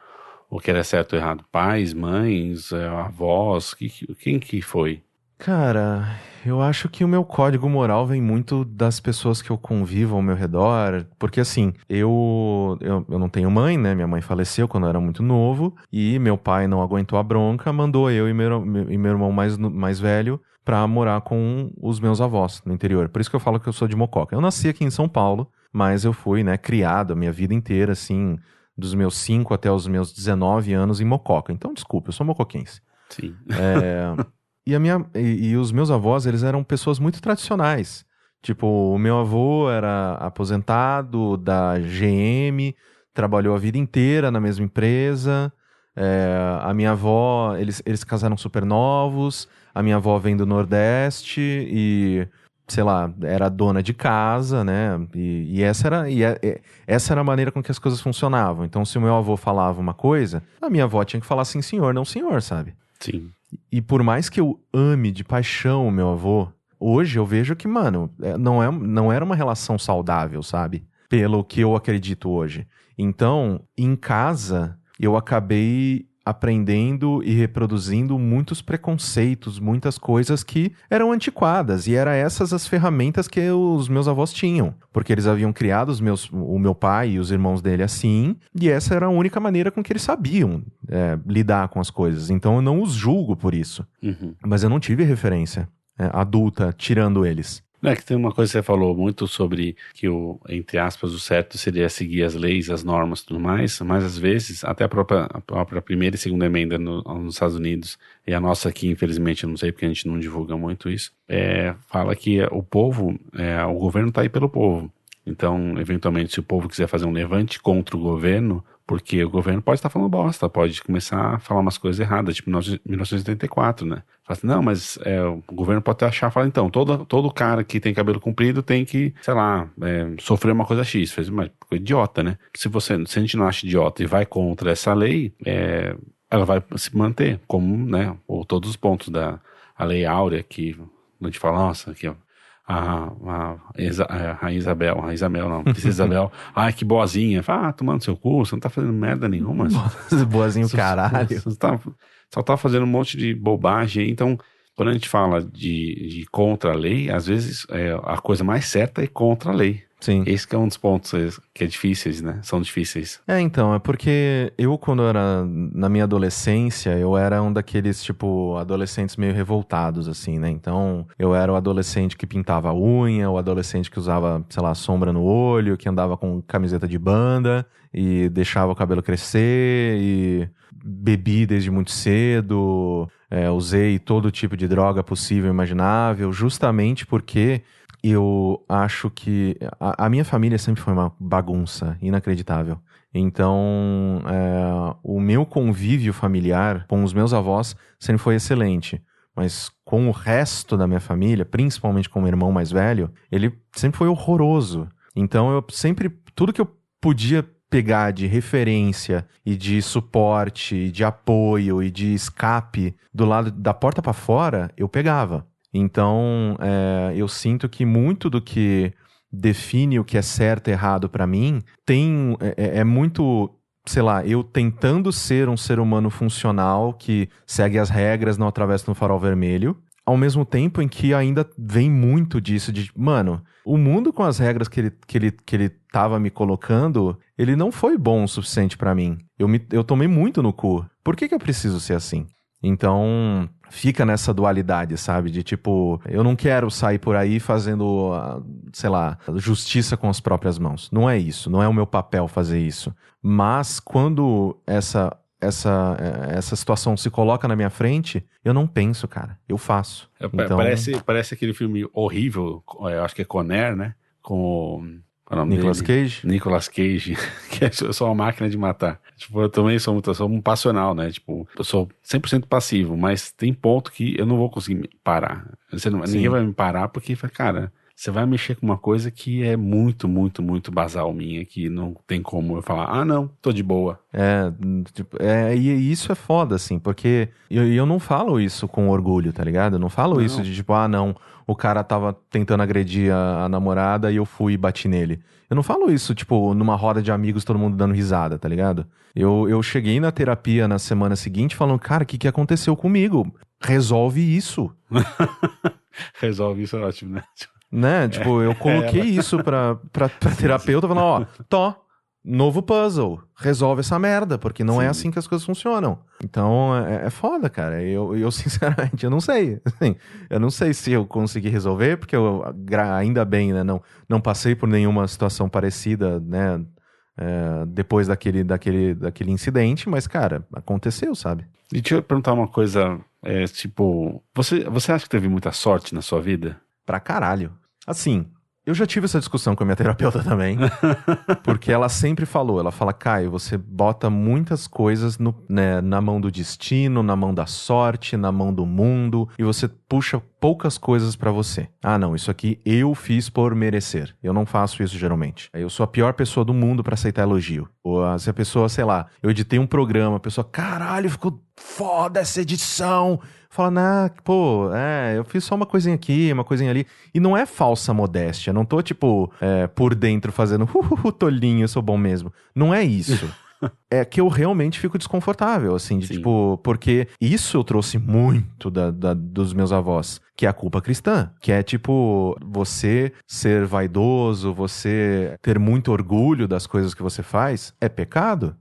A: o que era certo ou errado? Pais, mães, é, avós? Que, quem que foi?
B: Cara, eu acho que o meu código moral vem muito das pessoas que eu convivo ao meu redor, porque assim, eu, eu, eu não tenho mãe, né? Minha mãe faleceu quando eu era muito novo, e meu pai não aguentou a bronca, mandou eu e meu, e meu irmão mais, mais velho para morar com os meus avós no interior. Por isso que eu falo que eu sou de Mococa. Eu nasci aqui em São Paulo, mas eu fui, né, criado a minha vida inteira, assim, dos meus 5 até os meus 19 anos em Mococa. Então, desculpa, eu sou mocoquense.
A: Sim.
B: É, e, a minha, e, e os meus avós, eles eram pessoas muito tradicionais. Tipo, o meu avô era aposentado da GM, trabalhou a vida inteira na mesma empresa. É, a minha avó, eles, eles casaram super novos. A minha avó vem do Nordeste e, sei lá, era dona de casa, né? E, e essa, era, e, é, essa era a maneira com que as coisas funcionavam. Então, se o meu avô falava uma coisa, a minha avó tinha que falar sim, senhor, não senhor, sabe?
A: Sim.
B: E por mais que eu ame de paixão o meu avô, hoje eu vejo que, mano, é, não, é, não era uma relação saudável, sabe? Pelo que eu acredito hoje. Então, em casa, eu acabei aprendendo e reproduzindo muitos preconceitos, muitas coisas que eram antiquadas e eram essas as ferramentas que os meus avós tinham, porque eles haviam criado os meus, o meu pai e os irmãos dele assim, e essa era a única maneira com que eles sabiam é, lidar com as coisas. Então eu não os julgo por isso,
A: uhum.
B: mas eu não tive referência é, adulta tirando eles.
A: É que tem uma coisa que você falou muito sobre que o, entre aspas, o certo seria seguir as leis, as normas e tudo mais, mas às vezes, até a própria, a própria primeira e segunda emenda no, nos Estados Unidos, e a nossa aqui, infelizmente, eu não sei porque a gente não divulga muito isso, é, fala que o povo, é, o governo está aí pelo povo. Então, eventualmente, se o povo quiser fazer um levante contra o governo, porque o governo pode estar falando bosta, pode começar a falar umas coisas erradas, tipo 1984, né? Fala assim, não, mas é, o governo pode achar, fala, então, todo, todo cara que tem cabelo comprido tem que, sei lá, é, sofrer uma coisa X. Fez, mas idiota, né? Se você, se a gente não acha idiota e vai contra essa lei, é, ela vai se manter, como, né, ou todos os pontos da a lei áurea que a gente fala, nossa, aqui, ó, a, a, a, Isabel, a Isabel não, Princesa Isabel, [LAUGHS] ai que boazinha, ah, tomando seu cu, você não tá fazendo merda nenhuma.
B: Boazinho [LAUGHS] caralho. [LAUGHS]
A: Você tá, só tá fazendo um monte de bobagem, então quando a gente fala de, de contra a lei, às vezes é, a coisa mais certa é contra a lei.
B: Sim.
A: Esse que é um dos pontos que é difíceis, né? São difíceis.
B: É, então, é porque eu, quando eu era na minha adolescência, eu era um daqueles, tipo, adolescentes meio revoltados, assim, né? Então, eu era o adolescente que pintava a unha, o adolescente que usava, sei lá, sombra no olho, que andava com camiseta de banda e deixava o cabelo crescer e bebi desde muito cedo, é, usei todo tipo de droga possível e imaginável, justamente porque eu acho que a, a, minha família sempre foi uma bagunça inacreditável. Então, é, o meu convívio familiar com os meus avós sempre foi excelente. Mas com o resto da minha família, principalmente com o meu irmão mais velho, ele sempre foi horroroso. Então eu sempre, tudo que eu podia pegar de referência e de suporte, de apoio e de escape do lado da porta para fora, eu pegava. Então, é, eu sinto que muito do que define o que é certo e errado para mim tem é, é, é muito sei lá, eu tentando ser um ser humano funcional que segue as regras, não atravessa no farol vermelho, ao mesmo tempo em que ainda vem muito disso de, mano, o mundo com as regras que ele, que ele, que ele tava me colocando, ele não foi bom o suficiente para mim. Eu, me, eu tomei muito no cu. Por que, que eu preciso ser assim? Então, fica nessa dualidade, sabe? De tipo, eu não quero sair por aí fazendo, ah, sei lá, justiça com as próprias mãos. Não é isso, não é o meu papel fazer isso. Mas quando essa essa, eh, essa situação se coloca na minha frente, eu não penso, cara. Eu faço.
A: É, então... parece, parece aquele filme horrível, eu acho que é Conner, né? Com
B: é Nicolas dele? Cage?
A: Nicolas Cage, [LAUGHS] que é só uma máquina de matar. Tipo, eu também sou, muito, sou um passional, né? Tipo, eu sou 100% passivo, mas tem ponto que eu não vou conseguir parar. Não, ninguém vai me parar porque, cara, você vai mexer com uma coisa que é muito, muito, muito basal minha, que não tem como eu falar, ah, não, tô de boa.
B: É, tipo, é e isso é foda, assim, porque eu, eu não falo isso com orgulho, tá ligado? Eu não falo não. isso de tipo, ah, não, o cara tava tentando agredir a, a, namorada e eu fui e bati nele. Eu não falo isso, tipo, numa roda de amigos, todo mundo dando risada, tá ligado? Eu, eu cheguei na terapia na semana seguinte falando, cara, o que, que aconteceu comigo? Resolve isso. [LAUGHS]
A: Resolve isso é ótimo, né?
B: Né? Tipo, eu coloquei é, isso pra, pra, pra terapeuta falando, ó, tó, novo puzzle, resolve essa merda, porque não é Sim. é assim que as coisas funcionam. Então é, é foda, cara. Eu, eu, [LAUGHS] sinceramente, eu não sei. Assim, eu não sei se eu consegui resolver, porque eu, ainda bem, né, não, não passei por nenhuma situação parecida, né, é, depois daquele, daquele, daquele incidente, mas, cara, aconteceu, sabe?
A: E deixa eu perguntar uma coisa, é, tipo, você, você acha que teve muita sorte na sua vida?
B: Pra caralho. Assim, eu já tive essa discussão com a minha [LAUGHS] terapeuta também, porque ela sempre falou, ela fala, Caio, você bota muitas coisas no, né, na mão do destino, na mão da sorte, na mão do mundo, e você puxa poucas coisas para você. Ah, não, isso aqui eu fiz por merecer. Eu não faço isso geralmente. Eu sou a pior pessoa do mundo para aceitar elogio. Ou ah, se a pessoa, sei lá, eu editei um programa, a pessoa, caralho, ficou foda essa edição fala, nah, pô, é, eu fiz só uma coisinha aqui, uma coisinha ali. E não é falsa modéstia. Não tô, tipo, é, por dentro fazendo, uh, tolinho, eu sou bom mesmo. Não é isso. [LAUGHS] é que eu realmente fico desconfortável, assim, de Sim. tipo, porque isso eu trouxe muito da, da, dos meus avós, que é a culpa cristã, que é tipo, você ser vaidoso, você ter muito orgulho das coisas que você faz, é pecado.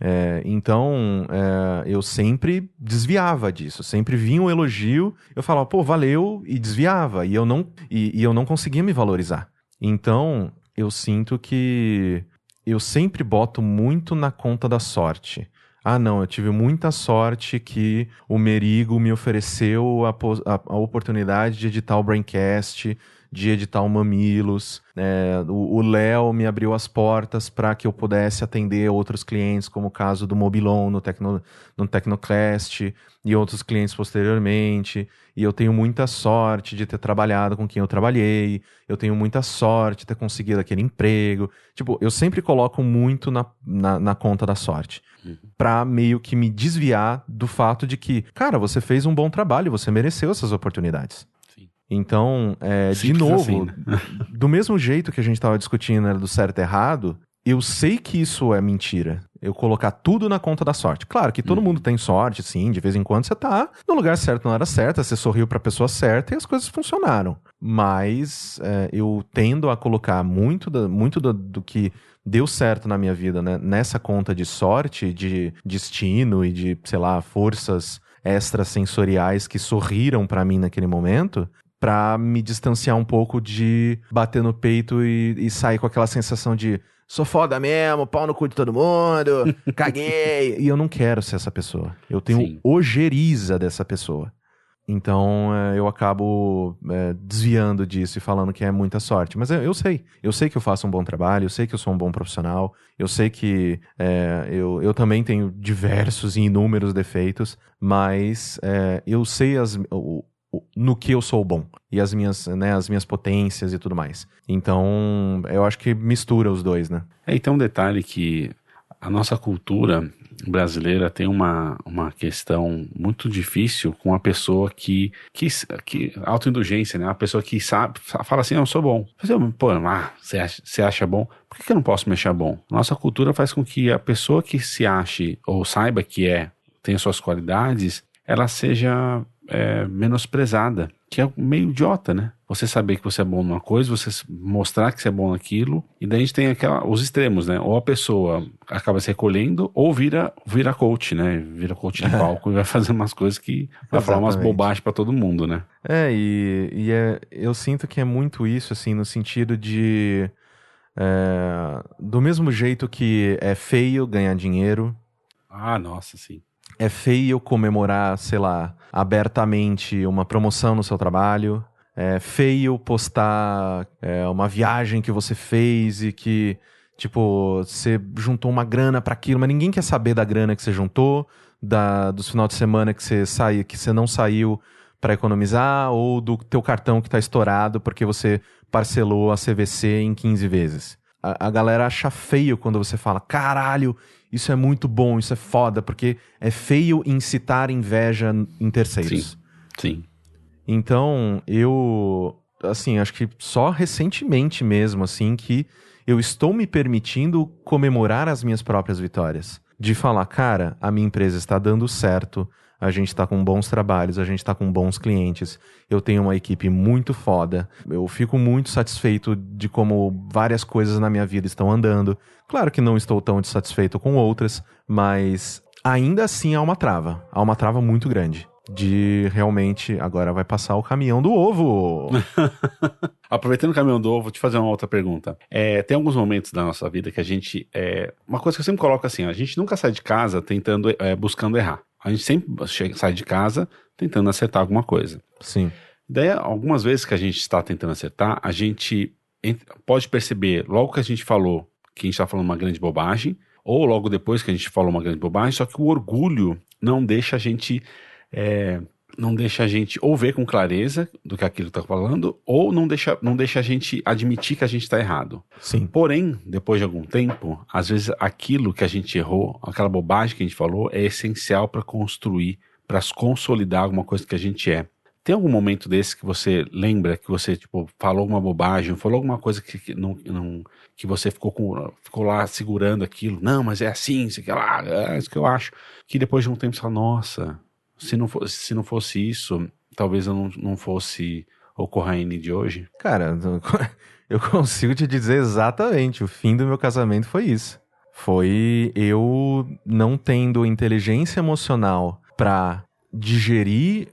B: É, então, é, eu sempre desviava disso. Sempre vinha um elogio, eu falava, pô, valeu, e desviava. E eu não, e, e eu não conseguia me valorizar. Então, eu sinto que eu sempre boto muito na conta da sorte. Ah, não, eu tive muita sorte que o Merigo me ofereceu a, a, a oportunidade de editar o Braincast, de editar o Mamilos. É, o Léo me abriu as portas para que eu pudesse atender outros clientes, como o caso do Mobilon no, Tecno, no Tecnoclast e outros clientes posteriormente. E eu tenho muita sorte de ter trabalhado com quem eu trabalhei. Eu tenho muita sorte de ter conseguido aquele emprego. Tipo, eu sempre coloco muito na, na, na conta da sorte. Uhum. Pra meio que me desviar do fato de que, cara, você fez um bom trabalho, você mereceu essas oportunidades. Então, é, de novo, assim, né? [LAUGHS] do mesmo jeito que a gente estava discutindo né, do certo e errado, eu sei que isso é mentira. Eu colocar tudo na conta da sorte. Claro que todo hum. mundo tem sorte, sim, de vez em quando você tá no lugar certo na hora certa, você sorriu pra pessoa certa e as coisas funcionaram. Mas é, eu tendo a colocar muito, da, muito do, do que deu certo na minha vida, né? Nessa conta de sorte, de destino e de, sei lá, forças extrasensoriais que sorriram para mim naquele momento, para me distanciar um pouco de bater no peito e, e sair com aquela sensação de sou foda mesmo, pau no cu de todo mundo, [LAUGHS] caguei. e eu não quero ser essa pessoa. Eu tenho Sim. ojeriza dessa pessoa. Então é, eu acabo é, desviando disso e falando que é muita sorte. Mas eu, eu, sei. Eu sei que eu faço um bom trabalho, eu sei que eu sou um bom profissional, eu sei que é, eu, eu também tenho diversos e inúmeros defeitos, mas é, eu sei as, o, no que eu sou bom e as minhas, né, as minhas potências e tudo mais. Então, eu acho que mistura os dois, né?
A: É, e tem um detalhe que a nossa cultura brasileira tem uma, uma questão muito difícil com a pessoa que, que, que autoindulgência, né? A pessoa que sabe, fala assim, eu sou bom. Pô, ah, você acha, você acha bom? Por que eu não posso me achar bom? Nossa cultura faz com que a pessoa que se ache ou saiba que é, tem suas qualidades, ela seja é, menosprezada, que é meio idiota, né? Você saber que você é bom numa coisa, você mostrar que você é bom naquilo, e daí a gente tem aquela, os extremos, né? Ou a pessoa acaba se recolhendo, ou vira, vira coach, né? Vira coach de [LAUGHS] palco e vai fazer umas coisas que vai falar umas bobagens para todo mundo, né?
B: É, e, e é, eu sinto que é muito isso, assim, no sentido de. É, do mesmo jeito que é feio ganhar dinheiro.
A: Ah, nossa, sim
B: é feio comemorar, sei lá, abertamente uma promoção no seu trabalho. É feio postar é, uma viagem que você fez e que, tipo, você juntou uma grana para aquilo, mas ninguém quer saber da grana que você juntou, da, dos final de semana que você sai, que você não saiu para economizar, ou do teu cartão que tá estourado porque você parcelou a CVC em 15 vezes. A, a galera acha feio quando você fala, caralho, isso é muito bom, isso é foda, porque é feio incitar inveja em terceiros.
A: Sim. Sim.
B: Então, eu assim, acho que só recentemente mesmo assim que eu estou me permitindo comemorar as minhas próprias vitórias. De falar, cara, a minha empresa está dando certo, a gente está com bons trabalhos, a gente está com bons clientes, eu tenho uma equipe muito foda, eu fico muito satisfeito de como várias coisas na minha vida estão andando. Claro que não estou tão satisfeito com outras, mas ainda assim há uma trava, há uma trava muito grande de realmente agora vai passar o caminhão do ovo. [LAUGHS]
A: Aproveitando o caminhão do ovo, vou te fazer uma outra pergunta. É, tem alguns momentos da nossa vida que a gente. É, uma coisa que eu sempre coloco assim: a gente nunca sai de casa tentando, é, buscando errar. A gente sempre chega, sai de casa tentando acertar alguma coisa.
B: Sim.
A: Daí, algumas vezes que a gente está tentando acertar, a gente pode perceber, logo que a gente falou que a gente está falando uma grande bobagem, ou logo depois que a gente falou uma grande bobagem, só que o orgulho não deixa a gente. É, não deixa a gente ou ver com clareza do que aquilo está falando, ou não deixa, não deixa a gente admitir que a gente está errado.
B: Sim.
A: Porém, depois de algum tempo, às vezes aquilo que a gente errou, aquela bobagem que a gente falou, é essencial para construir, para consolidar alguma coisa que a gente é. Tem algum momento desse que você lembra que você tipo falou uma bobagem, falou alguma coisa que, que não, não, que você ficou com, ficou lá segurando aquilo? Não, mas é assim, isso que lá, é isso que eu acho. Que depois de um tempo você fala, nossa, se não fosse, se não fosse isso, talvez eu não, não fosse o Corraine de hoje.
B: Cara, [LAUGHS] eu consigo te dizer exatamente. O fim do meu casamento foi isso. Foi eu não tendo inteligência emocional para digerir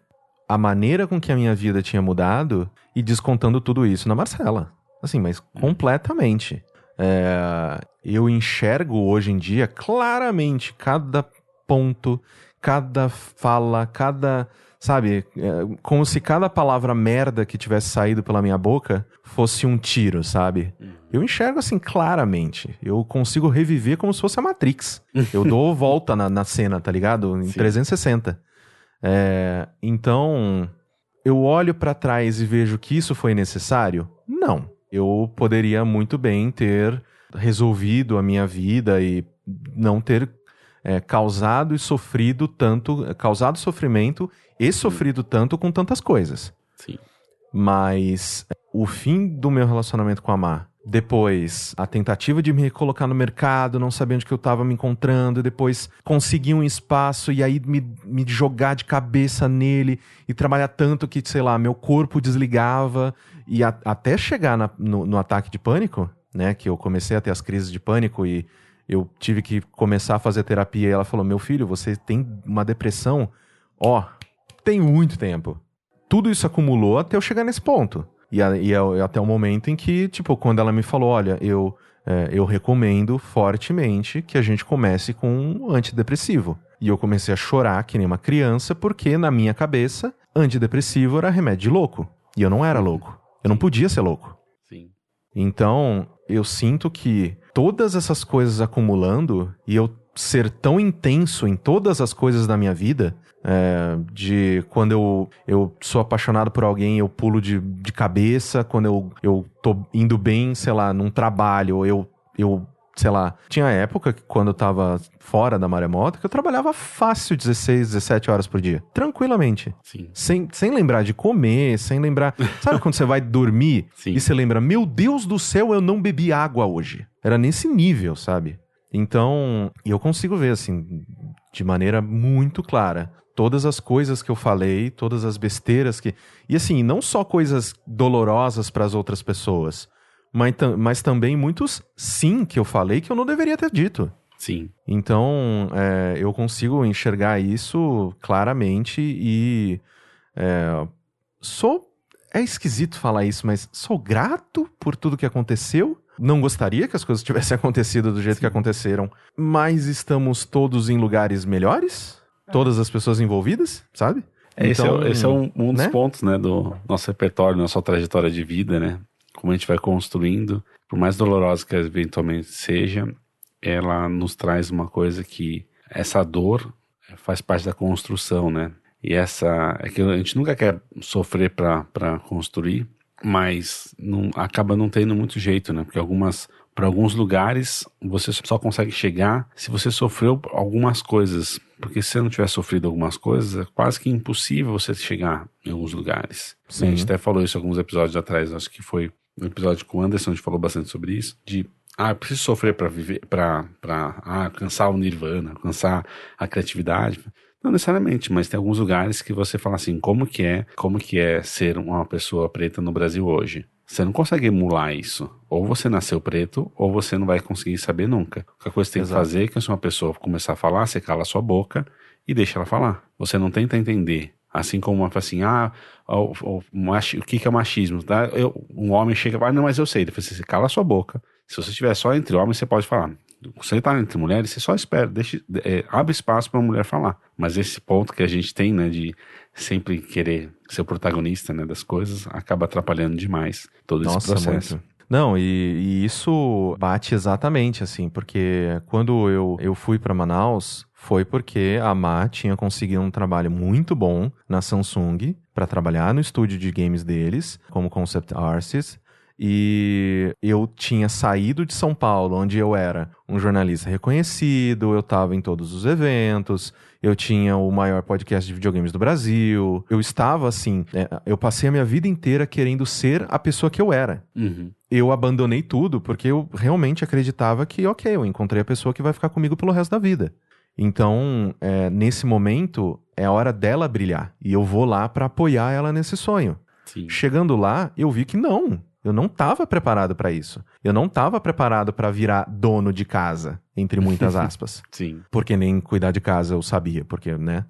B: a maneira com que a minha vida tinha mudado e descontando tudo isso na Marcela. Assim, mas completamente. É, eu enxergo hoje em dia claramente cada ponto, cada fala, cada. Sabe? É, como se cada palavra merda que tivesse saído pela minha boca fosse um tiro, sabe? Uhum. Eu enxergo assim claramente. Eu consigo reviver como se fosse a Matrix. [LAUGHS] Eu dou volta na, na cena, tá ligado? Em Sim. 360. É, então, eu olho para trás e vejo que isso foi necessário? Não. Eu poderia muito bem ter resolvido a minha vida e não ter é, causado e sofrido tanto, causado sofrimento e sofrido tanto com tantas coisas.
A: Sim.
B: Mas o fim do meu relacionamento com a Mar depois, a tentativa de me recolocar no mercado, não sabendo onde que eu estava me encontrando, depois conseguir um espaço e aí me, me jogar de cabeça nele e trabalhar tanto que, sei lá, meu corpo desligava e a, até chegar na, no, no ataque de pânico, né, que eu comecei a ter as crises de pânico e eu tive que começar a fazer terapia e ela falou: "Meu filho, você tem uma depressão, ó, tem muito tempo. Tudo isso acumulou até eu chegar nesse ponto. E, a, e, a, até o momento em que, tipo, quando ela me falou, olha, eu, é, eu recomendo fortemente que a gente comece com um antidepressivo. E eu comecei a chorar que nem uma criança, porque na minha cabeça, antidepressivo era remédio de louco. E eu não era louco. Eu não podia ser louco.
A: Sim.
B: Então, eu sinto que todas essas coisas acumulando e eu ser tão intenso em todas as coisas da minha vida, é, de quando eu, eu sou apaixonado por alguém, eu pulo de, de cabeça, quando eu, eu tô indo bem, sei lá, num trabalho, eu, eu sei lá, tinha época que quando eu tava fora da maremoto que eu trabalhava fácil 16, 17 horas por dia. Tranquilamente.
A: Sim.
B: Sem, sem lembrar de comer, sem lembrar. Sabe quando você vai dormir [LAUGHS]
A: Sim.
B: e você lembra, meu Deus do céu, eu não bebi água hoje? Era nesse nível, sabe? Então, eu consigo ver, assim, de maneira muito clara. Todas as coisas que eu falei, todas as besteiras que. E assim, não só coisas dolorosas para as outras pessoas, mas, mas também muitos sim que eu falei que eu não deveria ter dito.
A: Sim.
B: Então, é, eu consigo enxergar isso claramente e é, sou. É esquisito falar isso, mas sou grato por tudo que aconteceu. Não gostaria que as coisas tivessem [LAUGHS] acontecido do jeito Sim. que aconteceram, mas estamos todos em lugares melhores? Todas as pessoas envolvidas, sabe?
A: É, então, esse é, esse é um, um dos né? pontos, né, do nosso repertório, nossa trajetória de vida, né? Como a gente vai construindo, por mais dolorosa que eventualmente seja, ela nos traz uma coisa que essa dor faz parte da construção, né? E essa é que a gente nunca quer sofrer para construir, mas não, acaba não tendo muito jeito, né? Porque algumas para alguns lugares você só consegue chegar se você sofreu algumas coisas, porque se você não tiver sofrido algumas coisas, é quase que impossível você chegar em alguns lugares. Sim. A gente até falou isso alguns episódios atrás, acho que foi um episódio com o Anderson, a gente falou bastante sobre isso, de ah, eu preciso sofrer para viver, para ah, alcançar o nirvana, alcançar a criatividade. Não necessariamente, mas tem alguns lugares que você fala assim, como que é, como que é ser uma pessoa preta no Brasil hoje? Você não consegue emular isso. Ou você nasceu preto, ou você não vai conseguir saber nunca. A coisa que você tem Exato. que fazer é que se uma pessoa começar a falar, você cala a sua boca e deixa ela falar. Você não tenta entender. Assim como uma assim, ah, o, o, o que, que é machismo? Tá? Eu, um homem chega e fala, ah, não, mas eu sei. Ele fala assim, você cala a sua boca. Se você estiver só entre homens, você pode falar. Você está entre mulheres, você só espera, deixa, é, abre espaço para a mulher falar. Mas esse ponto que a gente tem, né, de sempre querer ser o protagonista, né, das coisas, acaba atrapalhando demais todo Nossa, esse processo. Muito.
B: Não, e, e, isso bate exatamente assim, porque quando eu, eu fui para Manaus, foi porque a Ma tinha conseguido um trabalho muito bom na Samsung para trabalhar no estúdio de games deles como concept artist e eu tinha saído de São Paulo, onde eu era um jornalista reconhecido, eu estava em todos os eventos, eu tinha o maior podcast de videogames do Brasil, eu estava assim, é, eu passei a minha vida inteira querendo ser a pessoa que eu era.
A: Uhum.
B: Eu abandonei tudo porque eu realmente acreditava que, ok, eu encontrei a pessoa que vai ficar comigo pelo resto da vida. Então, é, nesse momento, é a hora dela brilhar. E eu vou lá para apoiar ela nesse sonho.
A: Sim.
B: Chegando lá, eu vi que não. Eu não estava preparado para isso. Eu não estava preparado para virar dono de casa, entre muitas [LAUGHS] aspas.
A: Sim.
B: Porque nem cuidar de casa eu sabia, porque, né?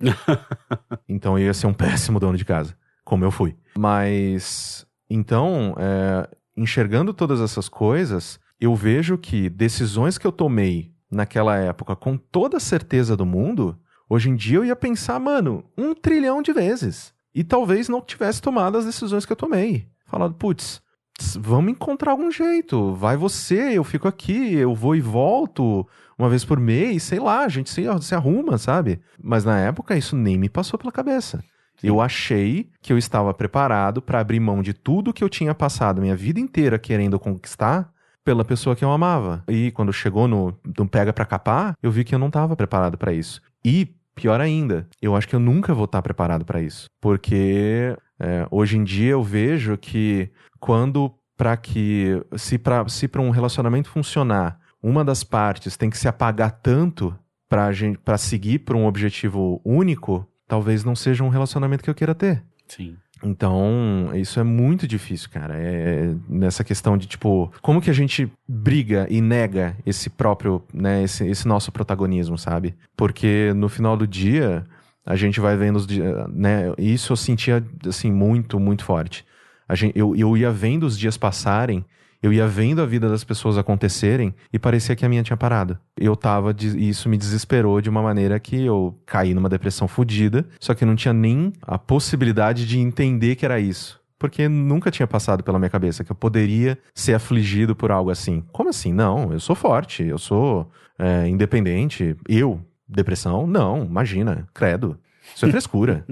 B: [LAUGHS] então eu ia ser um péssimo dono de casa, como eu fui. Mas, então, é, enxergando todas essas coisas, eu vejo que decisões que eu tomei naquela época com toda a certeza do mundo, hoje em dia eu ia pensar, mano, um trilhão de vezes. E talvez não tivesse tomado as decisões que eu tomei. Falado, putz, vamos encontrar algum jeito. Vai você, eu fico aqui, eu vou e volto uma vez por mês, sei lá, a gente se, se arruma, sabe? Mas na época isso nem me passou pela cabeça. Sim. Eu achei que eu estava preparado para abrir mão de tudo que eu tinha passado minha vida inteira querendo conquistar pela pessoa que eu amava. E quando chegou no, no pega para capar, eu vi que eu não estava preparado para isso. E pior ainda, eu acho que eu nunca vou estar preparado para isso, porque é, hoje em dia eu vejo que quando para que se para se para um relacionamento funcionar, uma das partes tem que se apagar tanto para gente para seguir para um objetivo único, talvez não seja um relacionamento que eu queira ter.
A: Sim.
B: Então, isso é muito difícil, cara. É nessa questão de, tipo, como que a gente briga e nega esse próprio, né, esse, esse nosso protagonismo, sabe? Porque no final do dia, a gente vai vendo os né? Isso eu sentia, assim, muito, muito forte. Gente, eu, eu ia vendo os dias passarem, eu ia vendo a vida das pessoas acontecerem e parecia que a minha tinha parado. Eu tava, e isso me desesperou de uma maneira que eu caí numa depressão fodida, só que não tinha nem a possibilidade de entender que era isso. porque nunca tinha passado pela minha cabeça que eu poderia ser afligido por algo assim. Como assim? Não, eu sou forte, eu sou é, independente. Eu, depressão? Não, imagina, credo. Isso é [LAUGHS] frescura,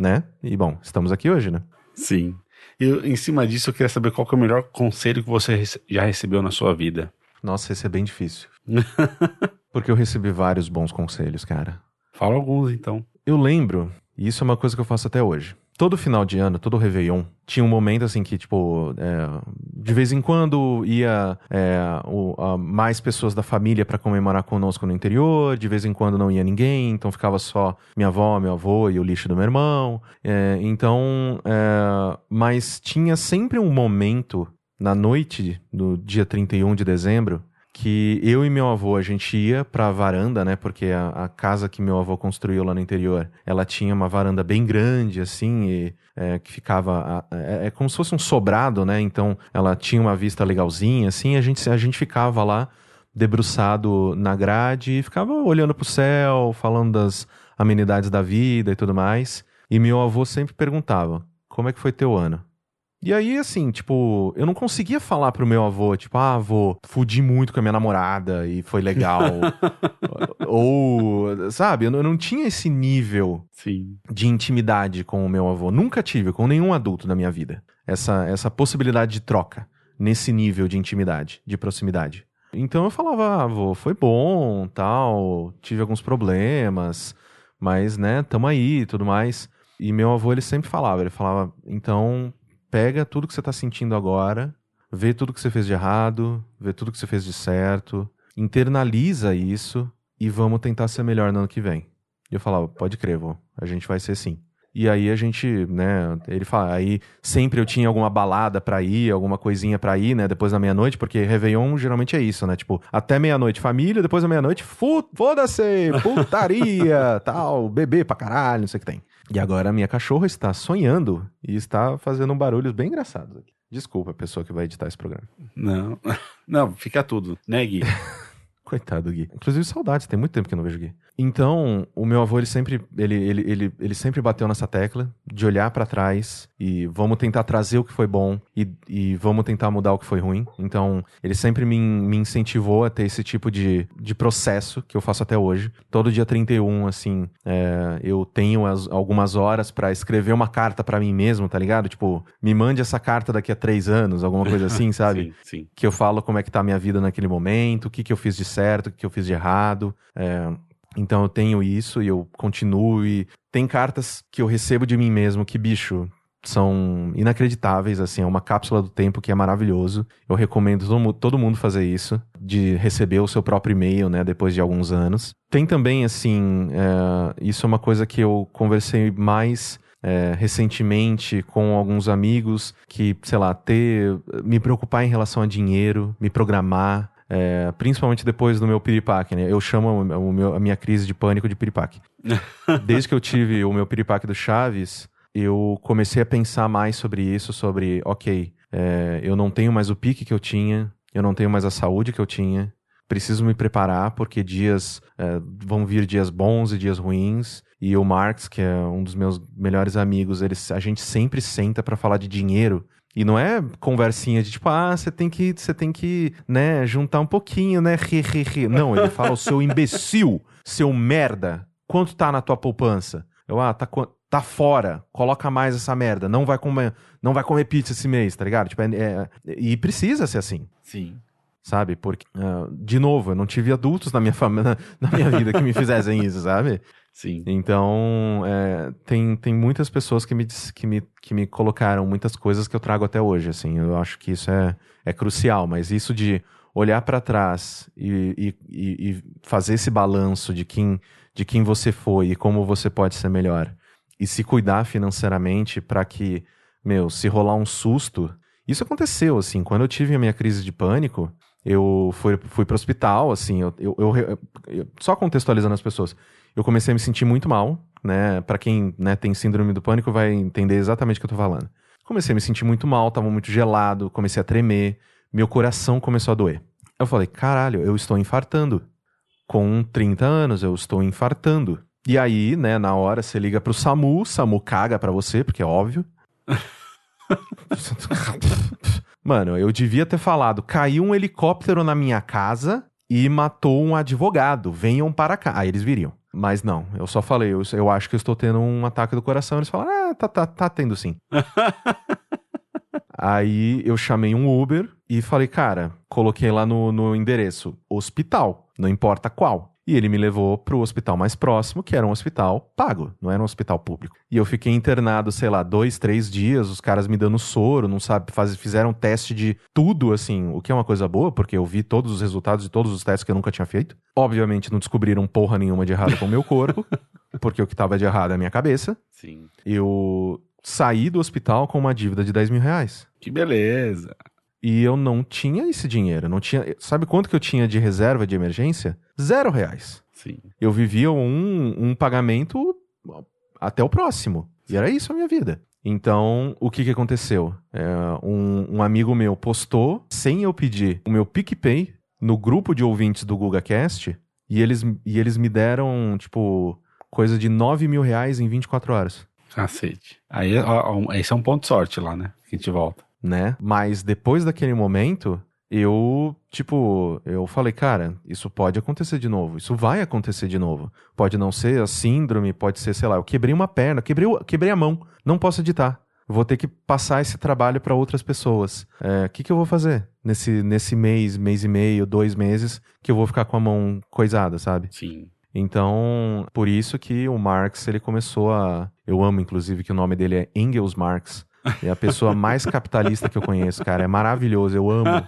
B: né? E bom, estamos aqui hoje, né?
A: Sim. E em cima disso, eu queria saber qual que é o melhor conselho que você já recebeu na sua vida.
B: Nossa, esse é bem difícil. [LAUGHS] Porque eu recebi vários bons conselhos, cara.
A: Fala alguns, então.
B: Eu lembro, e isso é uma coisa que eu faço até hoje todo final de ano, todo Réveillon, tinha um momento assim que, tipo, é, de vez em quando ia é, o, a, mais pessoas da família para comemorar conosco no interior, de vez em quando não ia ninguém, então ficava só minha avó, meu avô e o lixo do meu irmão. É, então, é, mas tinha sempre um momento na noite do dia 31 de dezembro que eu e meu avô a gente ia para a varanda, né? Porque a, a, casa que meu avô construiu lá no interior, ela tinha uma varanda bem grande, assim, e, é, que ficava é, é, como se fosse um sobrado, né? Então ela tinha uma vista legalzinha, assim. A gente a gente ficava lá debruçado na grade e ficava olhando pro céu, falando das amenidades da vida e tudo mais. E meu avô sempre perguntava: "Como é que foi teu ano?" E aí, assim, tipo, eu não conseguia falar pro meu avô, tipo, ah, avô, fudi muito com a minha namorada e foi legal. [LAUGHS] Ou, sabe, eu não, tinha esse nível
A: Sim.
B: de intimidade com o meu avô. Nunca tive, com nenhum adulto da minha vida. Essa, essa possibilidade de troca, nesse nível de intimidade, de proximidade. Então eu falava, ah, avô, foi bom, tal, tive alguns problemas, mas, né, tamo aí e tudo mais. E meu avô, ele sempre falava, ele falava, então pega tudo que você está sentindo agora, vê tudo que você fez de errado, vê tudo que você fez de certo, internaliza isso e vamos tentar ser melhor no ano que vem. E eu falava, pode crer, vô, a gente vai ser sim. E aí a gente, né, ele fala, aí sempre eu tinha alguma balada pra ir, alguma coisinha pra ir, né, depois da meia-noite, porque Réveillon geralmente é isso, né, tipo, até meia-noite família, depois da meia-noite, foda-se, putaria, [LAUGHS] tal, bebê pra caralho, não sei o que tem. E agora a minha cachorra está sonhando e está fazendo barulhos bem engraçados aqui. Desculpa a pessoa que vai editar esse programa.
A: Não, [LAUGHS] não, fica tudo, né, Gui? [LAUGHS]
B: Coitado do Gui. Inclusive, saudades, tem muito tempo que eu não vejo Gui. Então, o meu avô, ele sempre, ele, ele, ele, ele sempre bateu nessa tecla de olhar para trás e vamos tentar trazer o que foi bom e, e vamos tentar mudar o que foi ruim. Então, ele sempre me, me incentivou a ter esse tipo de, de processo que eu faço até hoje. Todo dia 31, assim, é, eu tenho as, algumas horas para escrever uma carta para mim mesmo, tá ligado? Tipo, me mande essa carta daqui a três anos, alguma coisa [LAUGHS] assim, sabe?
A: sim, sim.
B: Que eu falo como é que tá a minha vida naquele momento, o que, que eu fiz de certo, o que, que eu fiz de errado. É, então eu tenho isso e eu continuo e tem cartas que eu recebo de mim mesmo que, bicho, são inacreditáveis, assim, é uma cápsula do tempo que é maravilhoso. Eu recomendo todo mundo fazer isso, de receber o seu próprio e-mail, né, depois de alguns anos. Tem também, assim, é, isso é uma coisa que eu conversei mais é, recentemente com alguns amigos que, sei lá, ter, me preocupar em relação a dinheiro, me programar, é, principalmente depois do meu piripaque, né? Eu chamo o meu, a minha crise de pânico de piripaque. [LAUGHS] Desde que eu tive o meu piripaque do Chaves, eu comecei a pensar mais sobre isso, sobre, ok, é, eu não tenho mais o pique que eu tinha, eu não tenho mais a saúde que eu tinha, preciso me preparar porque dias é, vão vir dias bons e dias ruins. E o Marx, que é um dos meus melhores amigos, ele, a gente sempre senta para falar de dinheiro e não é conversinha de tipo, ah, você tem que, você tem que, né, juntar um pouquinho, né, ri, ri, ri. Não, ele fala, o seu imbecil, seu merda, quanto tá na tua poupança? Eu, ah, tá, tá fora, coloca mais essa merda, não vai comer, não vai comer pizza esse mês, tá ligado? Tipo, é, é, e precisa ser assim.
A: Sim.
B: Sabe? Porque, uh, de novo, eu não tive adultos na minha, [LAUGHS] família, na minha vida que me fizessem isso, sabe?
A: Sim.
B: Então, é, tem, tem muitas pessoas que me, que, me, que me colocaram muitas coisas que eu trago até hoje, assim. Eu acho que isso é, é crucial, mas isso de olhar para trás e, e, e, fazer esse balanço de quem, de quem você foi e como você pode ser melhor. E se cuidar financeiramente para que, meu, se rolar um susto... Isso aconteceu, assim, quando eu tive a minha crise de pânico, eu fui, fui para o hospital, assim, eu, eu, eu, eu, só contextualizando as pessoas eu comecei a me sentir muito mal, né? Para quem né, tem síndrome do pânico vai entender exatamente o que eu tô falando. Comecei a me sentir muito mal, tava muito gelado, comecei a tremer, meu coração começou a doer. Eu falei, caralho, eu estou infartando. Com 30 anos, eu estou infartando. E aí, né, na hora você liga pro SAMU, SAMU caga pra você, porque é óbvio. [LAUGHS] [LAUGHS] Mano, eu devia ter falado: caiu um helicóptero na minha casa e matou um advogado. Venham para cá. Aí eles viriam. Mas não, eu só falei, eu, eu acho que eu estou tendo um ataque do coração. Eles falaram: ah, tá, tá, tá tendo sim. [LAUGHS] Aí eu chamei um Uber e falei, cara, coloquei lá no, no endereço hospital, não importa qual. E ele me levou pro hospital mais próximo, que era um hospital pago, não era um hospital público. E eu fiquei internado, sei lá, dois, três dias, os caras me dando soro, não sabe, faz, fizeram teste de tudo, assim, o que é uma coisa boa, porque eu vi todos os resultados de todos os testes que eu nunca tinha feito. Obviamente não descobriram porra nenhuma de errado com o meu corpo, [LAUGHS] porque o que tava de errado é a minha cabeça.
A: Sim.
B: Eu saí do hospital com uma dívida de 10 mil reais.
A: Que beleza.
B: E eu não tinha esse dinheiro. Não tinha. Sabe quanto que eu tinha de reserva de emergência? Zero reais.
A: Sim.
B: Eu vivia um, um pagamento até o próximo. E era isso a minha vida. Então, o que, que aconteceu? É, um, um, amigo meu postou, sem eu pedir, o meu PicPay no grupo de ouvintes do GugaCast. E eles, e eles me deram, tipo, coisa de 9 mil reais em 24 horas.
A: Cacete. Aí, ó, ó, esse é um ponto de sorte lá, né? Que a gente volta
B: né? Mas depois daquele momento, eu, tipo, eu falei, cara, isso pode acontecer de novo, isso vai acontecer de novo. Pode não ser a síndrome, pode ser, sei lá, eu quebrei uma perna, quebrei, quebrei a mão, não posso editar. Vou ter que passar esse trabalho para outras pessoas. O é, que, que eu vou fazer nesse, nesse mês, mês e meio, dois meses, que eu vou ficar com a mão coisada, sabe?
A: Sim.
B: Então, por isso que o Marx, ele começou a... Eu amo, inclusive, que o nome dele é Engels Marx. É a pessoa mais capitalista que eu conheço, cara. É maravilhoso, eu amo.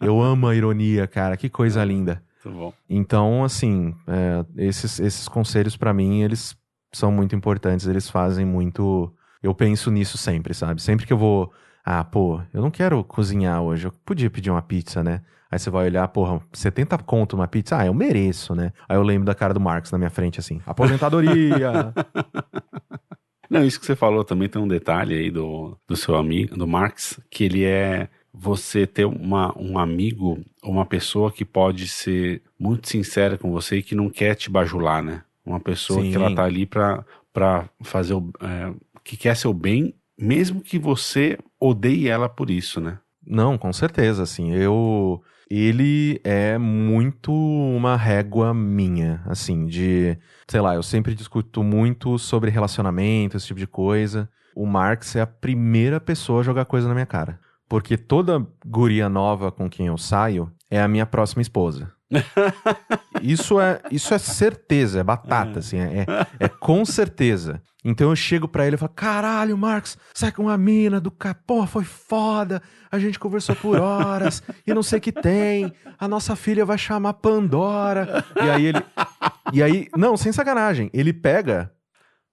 B: Eu amo a ironia, cara. Que coisa linda.
A: Muito bom.
B: Então, assim, é, esses, esses conselhos para mim, eles são muito importantes. Eles fazem muito. Eu penso nisso sempre, sabe? Sempre que eu vou. Ah, pô, eu não quero cozinhar hoje. Eu podia pedir uma pizza, né? Aí você vai olhar, porra, 70 conto uma pizza? Ah, eu mereço, né? Aí eu lembro da cara do Marx na minha frente, assim. Aposentadoria! [LAUGHS]
A: Não, isso que você falou também tem um detalhe aí do, do seu amigo, do Marx, que ele é você ter uma, um amigo ou uma pessoa que pode ser muito sincera com você e que não quer te bajular, né? Uma pessoa Sim. que ela tá ali pra, pra fazer o. É, que quer seu bem, mesmo que você odeie ela por isso, né?
B: Não, com certeza, assim. Eu ele é muito uma régua minha, assim, de, sei lá, eu sempre discuto muito sobre relacionamento, esse tipo de coisa. O Marx é a primeira pessoa a jogar coisa na minha cara. Porque toda guria nova com quem eu saio é a minha próxima esposa. [LAUGHS] isso é isso é certeza, é batata, assim, é, é, é com certeza. Então eu chego para ele e falo: caralho, Marcos, sai com uma mina do capô, foi foda. A gente conversou por horas e não sei o que tem. A nossa filha vai chamar Pandora. E aí ele. E aí, não, sem sacanagem, ele pega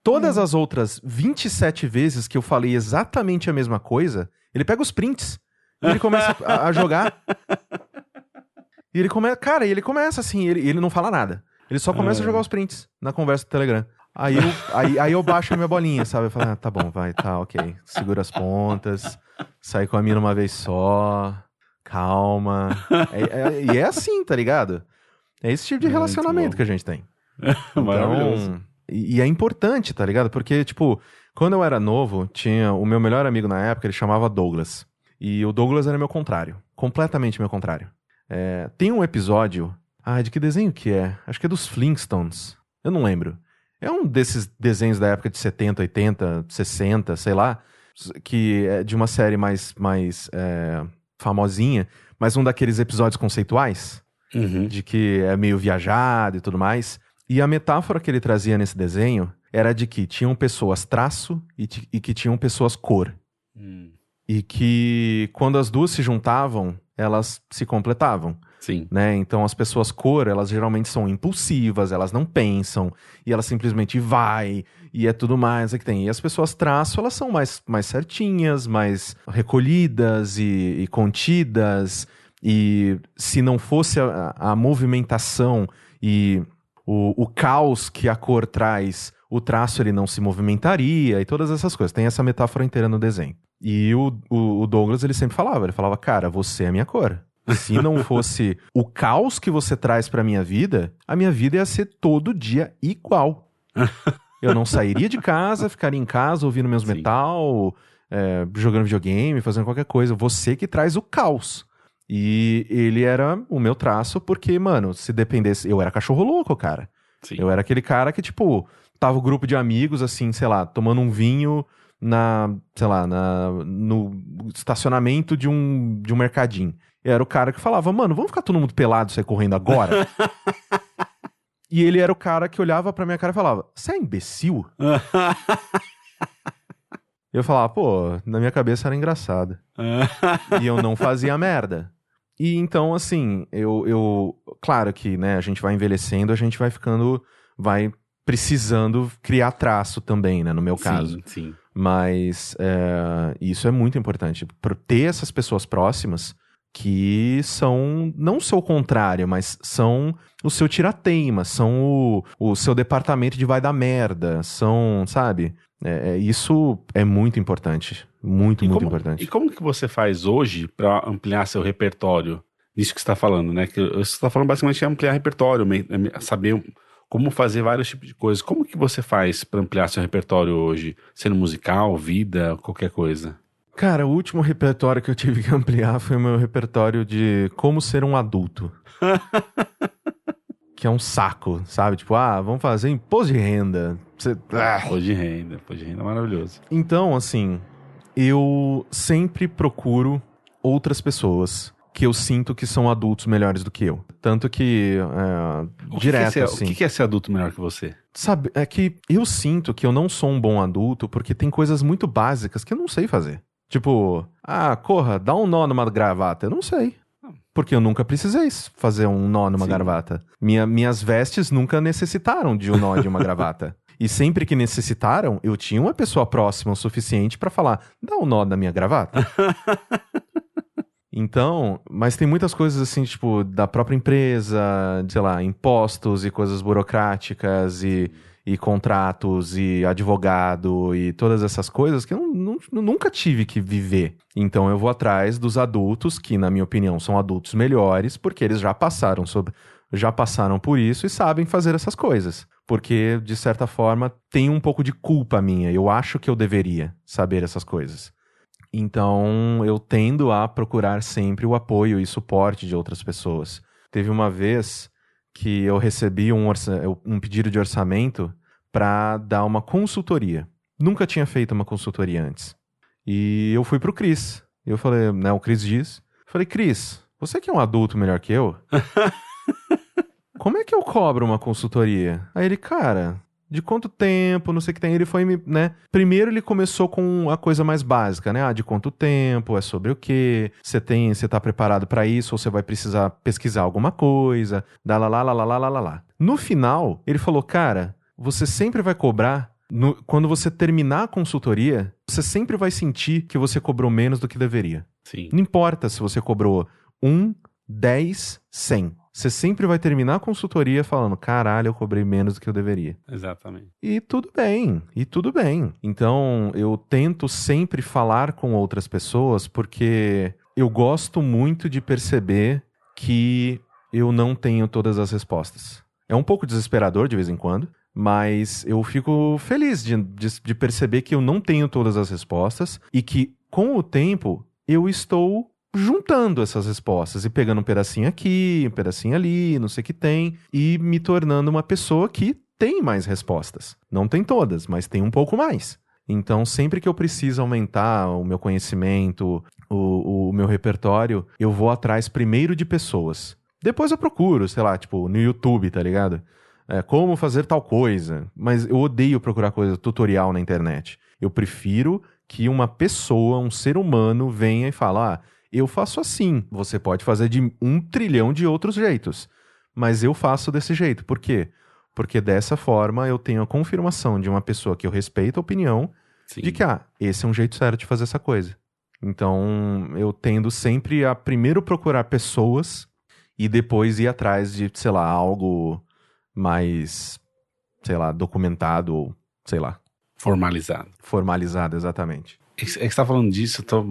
B: todas as outras 27 vezes que eu falei exatamente a mesma coisa, ele pega os prints. E ele começa a, a jogar. E ele começa. Cara, e ele começa assim, ele, ele não fala nada. Ele só começa é. a jogar os prints na conversa do Telegram. Aí eu, aí, aí eu baixo a minha bolinha, sabe? Eu falo, ah, tá bom, vai, tá, ok. Segura as pontas, sai com a mina uma vez só, calma. É, é, e é assim, tá ligado? É esse tipo de relacionamento que a gente tem. [LAUGHS]
A: Maravilhoso.
B: Então, e, e é importante, tá ligado? Porque, tipo, quando eu era novo, tinha o meu melhor amigo na época, ele chamava Douglas. E o Douglas era meu contrário. Completamente meu contrário. É, tem um episódio. Ah, de que desenho que é? Acho que é dos Flintstones. Eu não lembro. É um desses desenhos da época de 70, 80, 60, sei lá, que é de uma série mais, mais é, famosinha, mas um daqueles episódios conceituais,
A: uhum.
B: de que é meio viajado e tudo mais. E a metáfora que ele trazia nesse desenho era de que tinham pessoas traço e, e que tinham pessoas cor.
A: Hum.
B: E que quando as duas se juntavam, elas se completavam.
A: Sim.
B: Né? Então as pessoas cor, elas geralmente são impulsivas, elas não pensam, e elas simplesmente vai, e é tudo mais é que tem. E as pessoas traço, elas são mais, mais certinhas, mais recolhidas e, e contidas, e se não fosse a, a movimentação e o, o caos que a cor traz, o traço ele não se movimentaria, e todas essas coisas. Tem essa metáfora inteira no desenho. E o, o, o Douglas, ele sempre falava, ele falava, cara, você é a minha cor. Se não [LAUGHS] fosse o caos que você traz pra minha vida, a minha vida ia ser todo dia igual. [LAUGHS] Eu não sairia de casa, ficaria em casa ouvindo meus Sim. metal, é, jogando videogame, fazendo qualquer coisa. Você que traz o caos. E ele era o meu traço, porque, mano, se dependesse. Eu era cachorro louco, cara.
A: Sim.
B: Eu era aquele cara que, tipo, tava o um grupo de amigos, assim, sei lá, tomando um vinho na, sei lá, na, no estacionamento de um, de um mercadinho. Eu era o cara que falava, mano, vamos ficar todo mundo pelado sair correndo agora? [LAUGHS] e ele era o cara que olhava pra minha cara e falava, você é imbecil? E [LAUGHS] eu falava, pô, na minha cabeça era engraçado. e eu não fazia merda. E então, assim, eu, eu. Claro que, né, a gente vai envelhecendo, a gente vai ficando. Vai precisando criar traço também, né, no meu caso.
A: Sim, sim.
B: Mas é, isso é muito importante. Por ter essas pessoas próximas que são não o seu contrário, mas são o seu tirateima, são o, o seu departamento de vai dar merda, são, sabe? É, é, isso é muito importante. Muito,
A: E
B: muito
A: como-
B: importante.
A: E como que você faz hoje para ampliar seu repertório? Disso que você está falando, né? Que você está falando basicamente é ampliar repertório, saber como fazer vários tipos de coisas. Como que você faz para ampliar seu repertório hoje? Sendo musical, vida, qualquer coisa.
B: Cara, o último repertório que eu tive que [LAUGHS] ampliar foi o meu repertório de como ser um adulto. [LAUGHS] que é um saco, sabe? Tipo, ah, vamos fazer imposto de renda. Você- ah.
A: Pô de renda, pô de renda é maravilhoso.
B: Então, assim, eu sempre procuro outras pessoas que eu sinto que são adultos melhores do que eu. Tanto que, é,
A: O que
B: direto,
A: que é ser,
B: assim.
A: O que é ser adulto melhor que você?
B: Sabe, é que eu sinto que eu não sou um bom adulto porque tem coisas muito básicas que eu não sei fazer. Tipo, ah, corra, dá um nó numa gravata. Eu não sei. Porque eu nunca precisei fazer um nó numa
A: Sim.
B: gravata. Minha- minhas vestes nunca necessitaram de um nó de uma [LAUGHS] gravata. E sempre que necessitaram, eu tinha uma pessoa próxima o suficiente pra falar: dá um nó na minha gravata. [LAUGHS] Então, mas tem muitas coisas assim, tipo, da própria empresa, sei lá, impostos e coisas burocráticas e, e contratos e advogado e todas essas coisas que eu não- nunca tive que viver. Então eu vou atrás dos adultos, que na minha opinião são adultos melhores, porque eles já passaram sobre, já passaram por isso e sabem fazer essas coisas. Porque, de certa forma, tem um pouco de culpa minha. Eu acho que eu deveria saber essas coisas. Então, eu tendo a procurar sempre o apoio e suporte de outras pessoas. Teve uma vez que eu recebi um, um pedido de orçamento para dar uma consultoria. Nunca tinha feito uma consultoria antes. E eu fui pro Cris. Eu falei, né, o Cris diz. Falei, Cris, você que é um adulto melhor que eu, [LAUGHS] como é que eu cobro uma consultoria? Aí ele, cara, de quanto tempo, não sei o que tem. Ele foi me, né? Primeiro ele começou com a coisa mais básica, né? Ah, de quanto tempo, é sobre o quê? Você tem, você tá preparado pra isso ou você vai precisar pesquisar alguma coisa? Dá lá lá lá lá lá lá lá, lá. No final, ele falou: "Cara, você sempre vai cobrar no- quando você terminar a consultoria, você sempre vai sentir que você cobrou menos do que deveria.
A: Sim.
B: Não importa se você cobrou 1, 10, 100. Você sempre vai terminar a consultoria falando: caralho, eu cobrei menos do que eu deveria.
A: Exatamente.
B: E tudo bem, e tudo bem. Então, eu tento sempre falar com outras pessoas porque eu gosto muito de perceber que eu não tenho todas as respostas. É um pouco desesperador de vez em quando, mas eu fico feliz de, de, de perceber que eu não tenho todas as respostas e que, com o tempo, eu estou juntando essas respostas e pegando um pedacinho aqui, um pedacinho ali, não sei o que tem, e me tornando uma pessoa que tem mais respostas. Não tem todas, mas tem um pouco mais. Então, sempre que eu preciso aumentar o meu conhecimento, o, o meu repertório, eu vou atrás primeiro de pessoas. Depois eu procuro, sei lá, tipo, no YouTube, tá ligado? É, como fazer tal coisa. Mas eu odeio procurar coisa tutorial na internet. Eu prefiro que uma pessoa, um ser humano, venha e fale: ah, eu faço assim. Você pode fazer de um trilhão de outros jeitos. Mas eu faço desse jeito. Por quê? Porque dessa forma eu tenho a confirmação de uma pessoa que eu respeito a opinião
A: Sim.
B: de que, ah, esse é um jeito certo de fazer essa coisa. Então, eu tendo sempre a primeiro procurar pessoas e depois ir atrás de, sei lá, algo mais, sei lá, documentado ou, sei lá,
A: Formalizado.
B: formalizado exatamente.
A: É que você tá falando disso, eu tô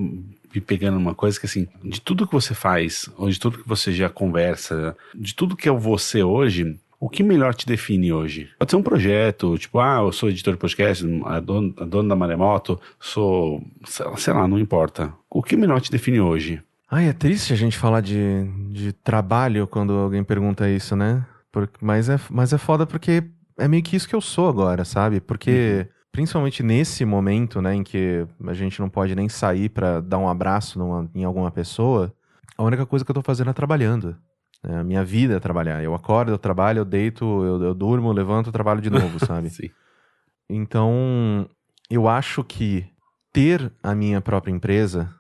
A: me pegando uma coisa que assim, de tudo que você faz, ou de tudo que você já conversa, de tudo que é o você hoje, O que melhor te define hoje? Pode ser um projeto, tipo, ah, eu sou editor de podcast, a dono, a da Maremoto, sou, sei lá, não importa. O que melhor te define hoje?
B: Ai, é triste a gente falar de, de trabalho quando alguém pergunta isso, né? Por, mas, é, mas é foda porque é meio que isso que eu sou agora, sabe? Porque, uhum. Principalmente nesse momento, né, em que a gente não pode nem sair para dar um abraço numa, em alguma pessoa, a única coisa que eu tô fazendo é trabalhando. É, a minha vida é trabalhar. Eu acordo, eu trabalho, eu deito, eu, eu durmo, eu levanto, eu trabalho de novo, sabe? [LAUGHS]
A: Sim.
B: Então, eu acho que ter a minha própria empresa,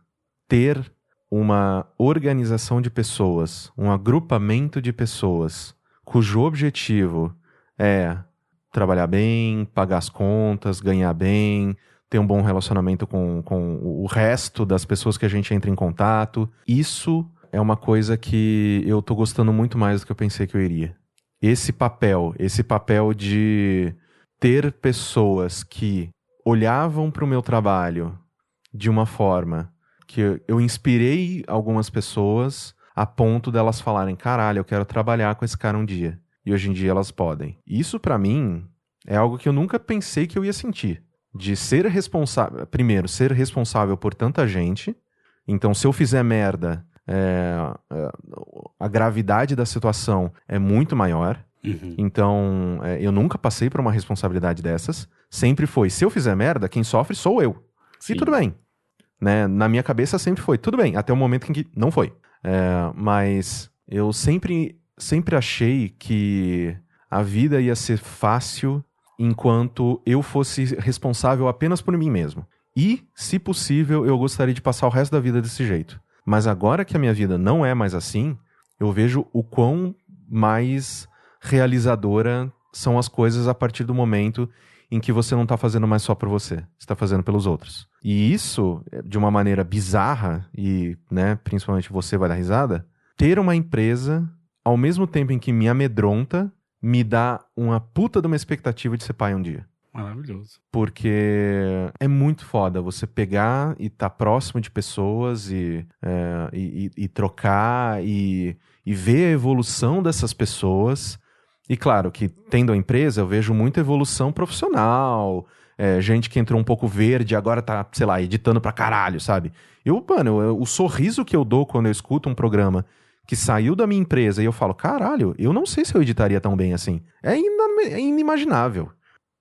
B: ter uma organização de pessoas, um agrupamento de pessoas, cujo objetivo é trabalhar bem, pagar as contas, ganhar bem, ter um bom relacionamento com, com o resto das pessoas que a gente entra em contato. Isso é uma coisa que eu tô gostando muito mais do que eu pensei que eu iria. Esse papel, esse papel de ter pessoas que olhavam para o meu trabalho de uma forma que eu inspirei algumas pessoas a ponto delas falarem: caralho, eu quero trabalhar com esse cara um dia. E hoje em dia elas podem. Isso para mim é algo que eu nunca pensei que eu ia sentir. De ser responsável. Primeiro, ser responsável por tanta gente. Então, se eu fizer merda, é, é, a gravidade da situação é muito maior. Uhum. Então, é, eu nunca passei por uma responsabilidade dessas. Sempre foi, se eu fizer merda, quem sofre sou eu. Sim. E tudo bem. Né? Na minha cabeça sempre foi, tudo bem, até o momento em que não foi. É, mas eu sempre, sempre achei que a vida ia ser fácil enquanto eu fosse responsável apenas por mim mesmo. E, se possível, eu gostaria de passar o resto da vida desse jeito. Mas agora que a minha vida não é mais assim, eu vejo o quão mais realizadora são as coisas a partir do momento em que você não está fazendo mais só por você, está fazendo pelos outros. E isso, de uma maneira bizarra, e né, principalmente você vai dar risada, ter uma empresa, ao mesmo tempo em que me amedronta, me dá uma puta de uma expectativa de ser pai um dia.
A: Maravilhoso.
B: Porque é muito foda você pegar e estar tá próximo de pessoas e, é, e, e, trocar e, e ver a evolução dessas pessoas. E claro que, tendo a empresa, eu vejo muita evolução profissional. É, gente que entrou um pouco verde agora tá, sei lá, editando pra caralho, sabe? Eu, mano, eu, o sorriso que eu dou quando eu escuto um programa que saiu da minha empresa e eu falo, caralho, eu não sei se eu editaria tão bem assim. É, é inimaginável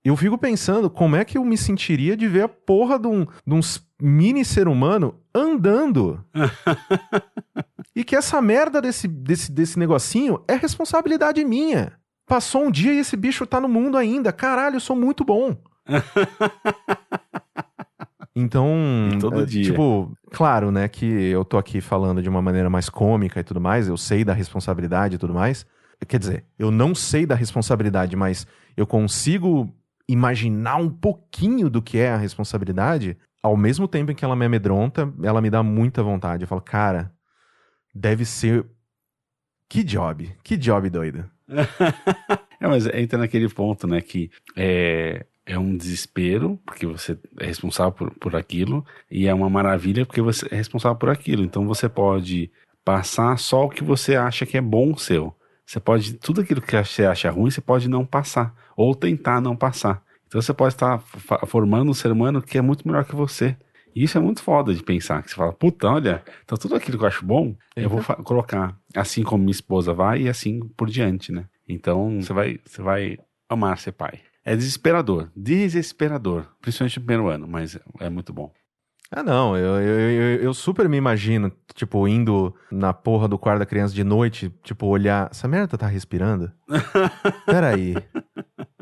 B: eu fico pensando como é que eu me sentiria de ver a porra de um, de um mini ser humano andando. [LAUGHS] e que essa merda desse, desse, desse negocinho é responsabilidade minha. Passou um dia e esse bicho tá no mundo ainda. Caralho, eu sou muito bom. [LAUGHS] Então,
A: todo é, dia.
B: tipo, claro, né, que eu tô aqui falando de uma maneira mais cômica e tudo mais, eu sei da responsabilidade e tudo mais. Quer dizer, eu não sei da responsabilidade, mas eu consigo imaginar um pouquinho do que é a responsabilidade, ao mesmo tempo em que ela me amedronta, ela me dá muita vontade. Eu falo, cara, deve ser. Que job, que job doido. [LAUGHS]
A: é, mas entra naquele ponto, né, que é, é um desespero, porque você é responsável por, por aquilo, e é uma maravilha porque você é responsável por aquilo. Então você pode passar só o que você acha que é bom seu. Você pode, tudo aquilo que você acha ruim, você pode não passar, ou tentar não passar. Então você pode estar formando um ser humano que é muito melhor que você. E isso é muito foda de pensar, que você fala, puta, olha, então tudo aquilo que eu acho bom, eu vou colocar assim como minha esposa vai e assim por diante, né? Então você vai, você vai amar ser pai. É desesperador, desesperador, principalmente no primeiro ano, mas é muito bom.
B: Ah, não, eu, eu, eu, eu, super me imagino, tipo, indo na porra do quarto da criança de noite, tipo, olhar. Essa merda tá respirando? [LAUGHS] peraí.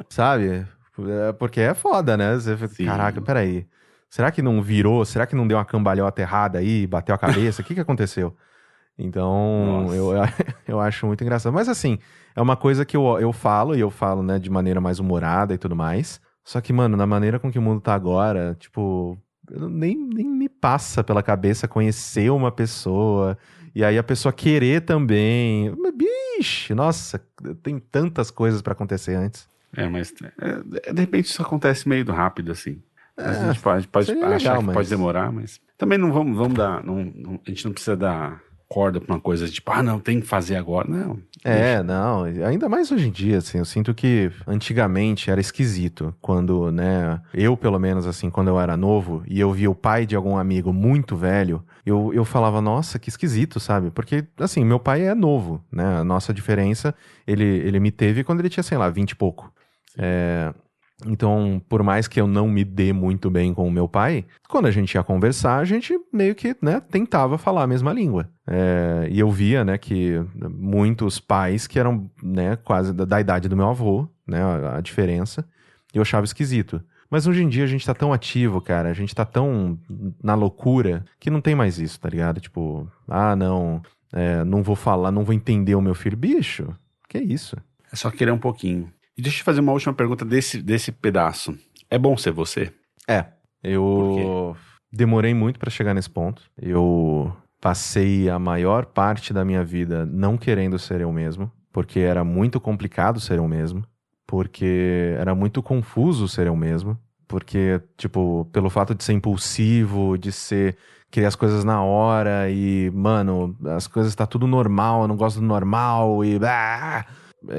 B: Sabe? É, porque é foda, né? Você fica, caraca, peraí. Será que não virou? Será que não deu uma cambalhota errada aí? Bateu a cabeça? O que que aconteceu? Então, eu, [LAUGHS] eu acho muito engraçado. Mas assim, é uma coisa que eu, eu falo, e eu falo, né, de maneira mais humorada e tudo mais. Só que, mano, na maneira com que o mundo tá agora, tipo, nem, nem me passa pela cabeça conhecer uma pessoa e aí a pessoa querer também. Bicho, nossa, tem tantas coisas para acontecer antes.
A: É, mas é, de repente isso acontece meio rápido assim. É, a gente pode, pode achar legal, que mas... pode demorar, mas também não vamos, vamos dar. Não, não, a gente não precisa dar acorda pra uma coisa tipo, ah, não, tem que fazer agora. Não.
B: É, não, ainda mais hoje em dia, assim, eu sinto que antigamente era esquisito quando, né, eu pelo menos, assim, quando eu era novo e eu via o pai de algum amigo muito velho, eu, eu falava, nossa, que esquisito, sabe? Porque, assim, meu pai é novo, né, a nossa diferença, ele, ele me teve quando ele tinha, sei lá, 20 e pouco. É, então, por mais que eu não me dê muito bem com o meu pai, quando a gente ia conversar, a gente meio que né, tentava falar a mesma língua. É, e eu via né, que muitos pais que eram né, quase da, da idade do meu avô, né, a, a diferença, eu achava esquisito. Mas hoje em dia a gente tá tão ativo, cara, a gente tá tão na loucura que não tem mais isso, tá ligado? Tipo, ah, não, é, não vou falar, não vou entender o meu filho. Bicho, que isso?
A: É só querer um pouquinho. E deixa eu te fazer uma última pergunta desse, desse pedaço. É bom ser você?
B: É. Eu demorei muito para chegar nesse ponto. Eu passei a maior parte da minha vida não querendo ser eu mesmo, porque era muito complicado ser eu mesmo, porque era muito confuso ser eu mesmo, porque, tipo, pelo fato de ser impulsivo, de ser querer as coisas na hora e, mano, as coisas tá tudo normal, eu não gosto do normal e ah,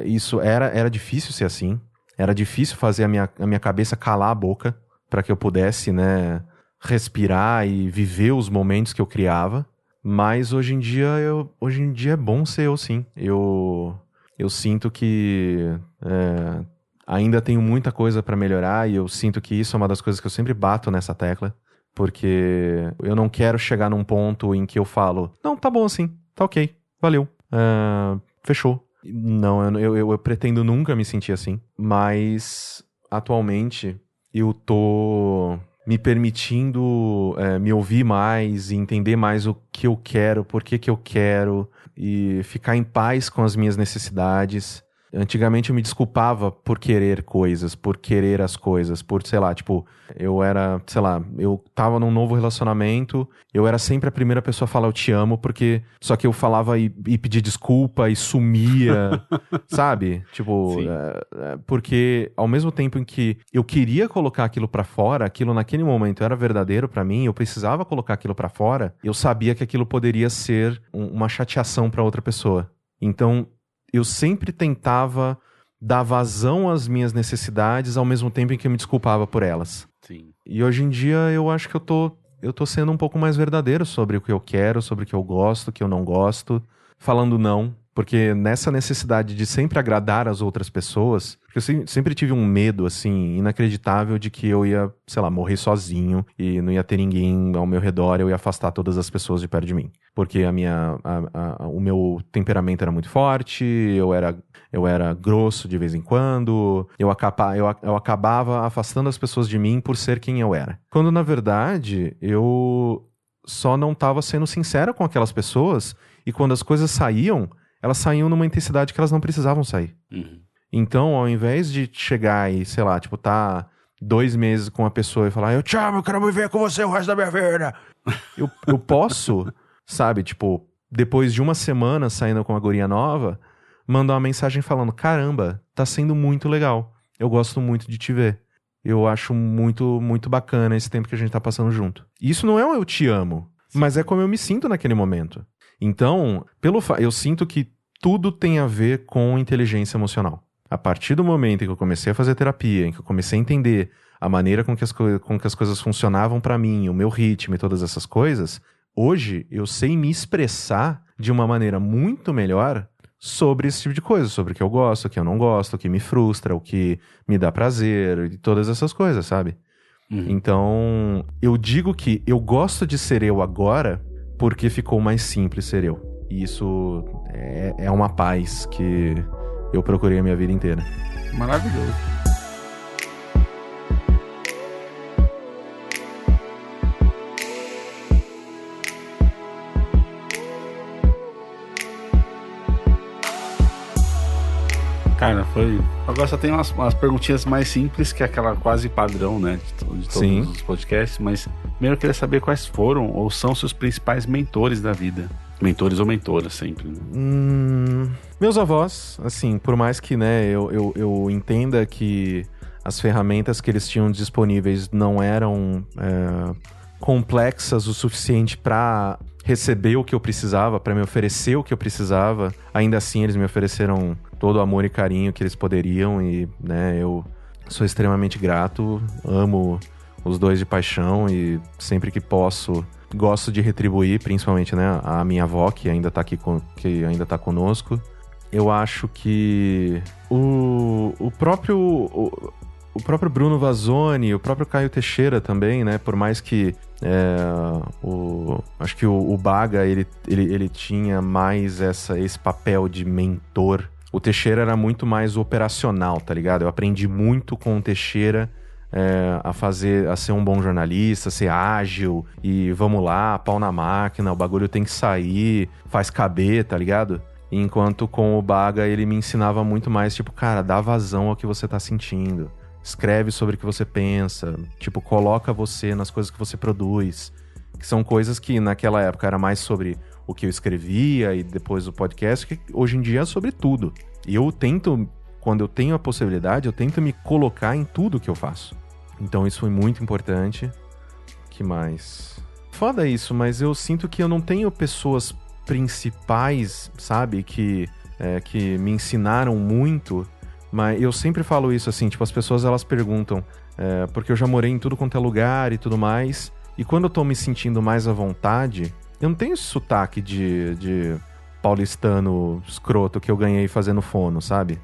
B: isso era, era difícil ser assim. Era difícil fazer a minha, a minha cabeça calar a boca para que eu pudesse, né, respirar e viver os momentos que eu criava. Mas hoje em dia, eu, hoje em dia é bom ser eu sim. Eu, eu sinto que é, ainda tenho muita coisa para melhorar e eu sinto que isso é uma das coisas que eu sempre bato nessa tecla. Porque eu não quero chegar num ponto em que eu falo, não, tá bom assim, tá ok, valeu, uh, fechou. Não, eu, eu, eu pretendo nunca me sentir assim. Mas atualmente eu tô me permitindo é, me ouvir mais e entender mais o que eu quero, por que, que eu quero e ficar em paz com as minhas necessidades Antigamente eu me desculpava por querer coisas, por querer as coisas, por, sei lá, tipo, eu era, sei lá, eu tava num novo relacionamento, eu era sempre a primeira pessoa a falar eu te amo, porque só que eu falava e, e pedia desculpa e sumia, [LAUGHS] sabe? Tipo, é, é, porque ao mesmo tempo em que eu queria colocar aquilo para fora, aquilo naquele momento era verdadeiro para mim, eu precisava colocar aquilo para fora, eu sabia que aquilo poderia ser um, uma chateação para outra pessoa. Então, eu sempre tentava dar vazão às minhas necessidades ao mesmo tempo em que eu me desculpava por elas.
A: Sim.
B: E hoje em dia eu acho que eu tô, eu tô sendo um pouco mais verdadeiro sobre o que eu quero, sobre o que eu gosto, o que eu não gosto, falando não, porque nessa necessidade de sempre agradar as outras pessoas, eu sempre tive um medo, assim, inacreditável de que eu ia, sei lá, morrer sozinho e não ia ter ninguém ao meu redor, eu ia afastar todas as pessoas de perto de mim. Porque a minha, a, a, o meu temperamento era muito forte, eu era, eu era grosso de vez em quando, eu, acaba, eu, eu acabava afastando as pessoas de mim por ser quem eu era. Quando, na verdade, eu só não estava sendo sincero com aquelas pessoas e quando as coisas saíam, elas saíam numa intensidade que elas não precisavam sair.
A: Uhum.
B: Então, ao invés de chegar e, sei lá, tipo, tá dois meses com uma pessoa e falar, eu te amo, eu quero viver com você o resto da minha vida. [LAUGHS] eu, eu posso, sabe, tipo, depois de uma semana saindo com uma guria nova, mandar uma mensagem falando, caramba, tá sendo muito legal. Eu gosto muito de te ver. Eu acho muito, muito bacana esse tempo que a gente tá passando junto. Isso não é um eu te amo, mas é como eu me sinto naquele momento. Então, pelo eu sinto que tudo tem a ver com inteligência emocional. A partir do momento em que eu comecei a fazer terapia, em que eu comecei a entender a maneira com que as, com que as coisas funcionavam para mim, o meu ritmo e todas essas coisas, hoje eu sei me expressar de uma maneira muito melhor sobre esse tipo de coisa, sobre o que eu gosto, o que eu não gosto, o que me frustra, o que me dá prazer e todas essas coisas, sabe? Uhum. Então, eu digo que eu gosto de ser eu agora porque ficou mais simples ser eu. E isso é, é uma paz que eu procurei a minha vida inteira.
A: Maravilhoso. Cara, foi. Agora só tem umas, umas perguntinhas mais simples que aquela quase padrão, né? De, de todos Sim. os podcasts, mas primeiro eu queria saber quais foram ou são seus principais mentores da vida. Mentores ou mentoras, sempre. Né?
B: Hum, meus avós, assim, por mais que né, eu, eu, eu, entenda que as ferramentas que eles tinham disponíveis não eram é, complexas o suficiente para receber o que eu precisava, para me oferecer o que eu precisava. Ainda assim, eles me ofereceram todo o amor e carinho que eles poderiam e, né, eu sou extremamente grato, amo os dois de paixão e sempre que posso gosto de retribuir, principalmente, né, a minha avó que ainda tá aqui com, que ainda tá conosco. Eu acho que o, o próprio o, o próprio Bruno Vazoni, o próprio Caio Teixeira também, né? Por mais que é, o, acho que o, o, Baga ele, ele, ele tinha mais essa, esse papel de mentor. O Teixeira era muito mais operacional, tá ligado? Eu aprendi muito com o Teixeira é, a fazer, a ser um bom jornalista, ser ágil e vamos lá, pau na máquina, o bagulho tem que sair, faz caber, tá ligado? Enquanto com o Baga ele me ensinava muito mais, tipo, cara, dá vazão ao que você tá sentindo escreve sobre o que você pensa, tipo, coloca você nas coisas que você produz, que são coisas que naquela época era mais sobre o que eu escrevia e depois o podcast, que hoje em dia é sobre tudo. E eu tento, quando eu tenho a possibilidade, eu tento me colocar em tudo que eu faço. Então isso foi muito importante. Que mais? Foda isso, mas eu sinto que eu não tenho pessoas principais, sabe, que, é, que me ensinaram muito mas eu sempre falo isso assim, tipo, as pessoas elas perguntam, é, porque eu já morei em tudo quanto é lugar e tudo mais, e quando eu tô me sentindo mais à vontade, eu não tenho esse sotaque de, de paulistano escroto que eu ganhei fazendo fono, sabe?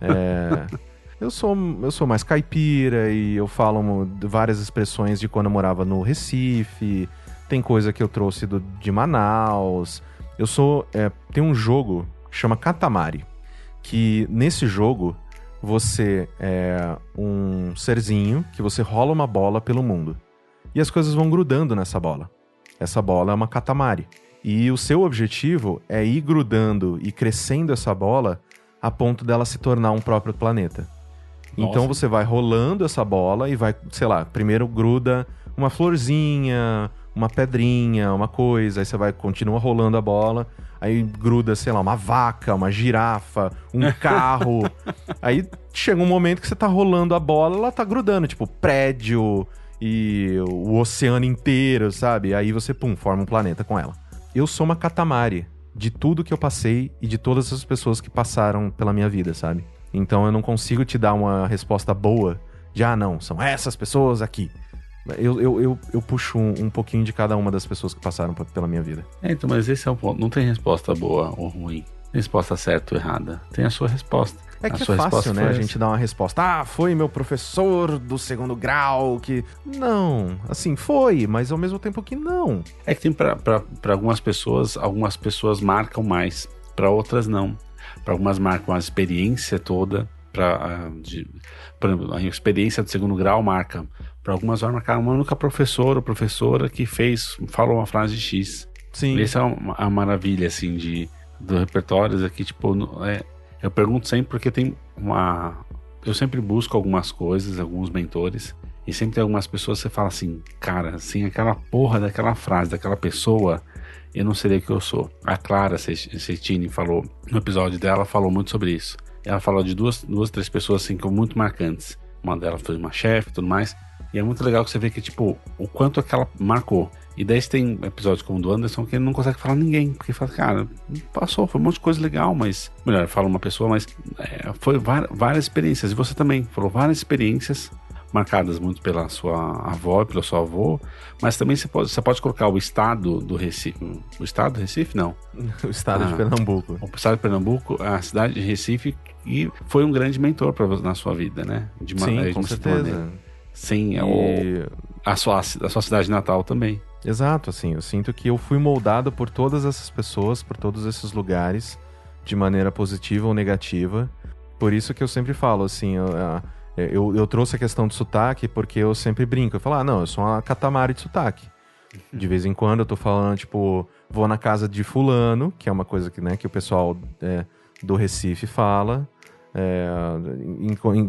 B: É, [LAUGHS] eu, sou, eu sou mais caipira e eu falo várias expressões de quando eu morava no Recife, tem coisa que eu trouxe do, de Manaus. Eu sou. É, tem um jogo que chama Katamari que nesse jogo você é um serzinho que você rola uma bola pelo mundo. E as coisas vão grudando nessa bola. Essa bola é uma catamari. E o seu objetivo é ir grudando e crescendo essa bola a ponto dela se tornar um próprio planeta. Nossa. Então você vai rolando essa bola e vai, sei lá, primeiro gruda uma florzinha, uma pedrinha, uma coisa, aí você vai continua rolando a bola, aí gruda, sei lá, uma vaca, uma girafa, um [LAUGHS] carro. aí chega um momento que você tá rolando a bola, ela tá grudando, tipo, prédio e o oceano inteiro, sabe? Aí você, pum, forma um planeta com ela. Eu sou uma catamari de tudo que eu passei e de todas as pessoas que passaram pela minha vida, sabe? Então eu não consigo te dar uma resposta boa de, ah, não, são essas pessoas aqui. Eu, eu, eu, eu puxo um, um, pouquinho de cada uma das pessoas que passaram pela minha vida.
A: É, então, mas esse é o ponto. Não tem resposta boa ou ruim. Resposta certa ou errada. Tem a sua resposta.
B: É que é fácil, né? A gente dá uma resposta. Ah, foi meu professor do segundo grau que. Não, assim, foi, mas ao mesmo tempo que não.
A: É que tem para algumas pessoas, algumas pessoas marcam mais, para outras não. Para algumas marcam a experiência toda, para uh, por exemplo, a experiência do segundo grau marca para algumas horas marcar uma única professora ou professora que fez, falou uma frase de X. Sim. Essa é a maravilha, assim, de, do repertórios aqui, tipo, é, eu pergunto sempre porque tem uma... Eu sempre busco algumas coisas, alguns mentores, e sempre tem algumas pessoas que você fala assim, cara, sem aquela porra daquela frase, daquela pessoa, eu não seria o que eu sou. A Clara Cettini falou, no episódio dela, falou muito sobre isso. Ela falou de duas, duas três pessoas, assim, como muito marcantes. Uma delas foi uma chefe e tudo mais. E é muito legal que você vê que, tipo, o quanto aquela marcou. E daí você tem episódios como o do Anderson que ele não consegue falar ninguém. Porque fala, cara, passou, foi um monte de coisa legal, mas. Melhor, fala uma pessoa, mas é, foi várias experiências. E você também falou várias experiências marcadas muito pela sua avó, pelo seu avô, mas também você pode, você pode colocar o estado do Recife. O estado do Recife, não. [LAUGHS]
B: o estado ah, de Pernambuco.
A: O estado de Pernambuco, a cidade de Recife, e foi um grande mentor pra, na sua vida, né?
B: De uma, Sim, de com certeza. Maneira.
A: Sim, é e... a, sua, a sua cidade natal também.
B: Exato, assim, eu sinto que eu fui moldado por todas essas pessoas, por todos esses lugares, de maneira positiva ou negativa. Por isso que eu sempre falo, assim, eu, eu, eu trouxe a questão do sotaque porque eu sempre brinco. Eu falo, ah, não, eu sou uma catamari de sotaque. De vez em quando eu tô falando, tipo, vou na casa de fulano, que é uma coisa que, né, que o pessoal é, do Recife fala. É,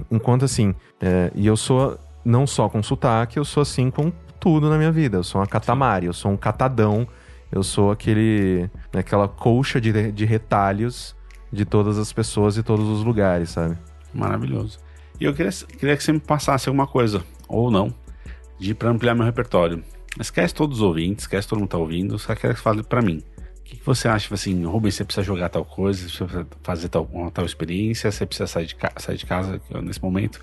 B: enquanto assim, é, e eu sou não só com sotaque, eu sou assim com tudo na minha vida. Eu sou uma catamari, eu sou um catadão, eu sou aquele aquela colcha de, de retalhos de todas as pessoas e todos os lugares, sabe?
A: Maravilhoso. E eu queria, queria que você me passasse alguma coisa, ou não, de para ampliar meu repertório. Esquece todos os ouvintes, esquece todo mundo que tá ouvindo, só quero que fale pra mim. O que, que você acha, tipo assim, Rubens, você precisa jogar tal coisa, você precisa fazer tal, uma tal experiência, você precisa sair de, sair de casa, nesse momento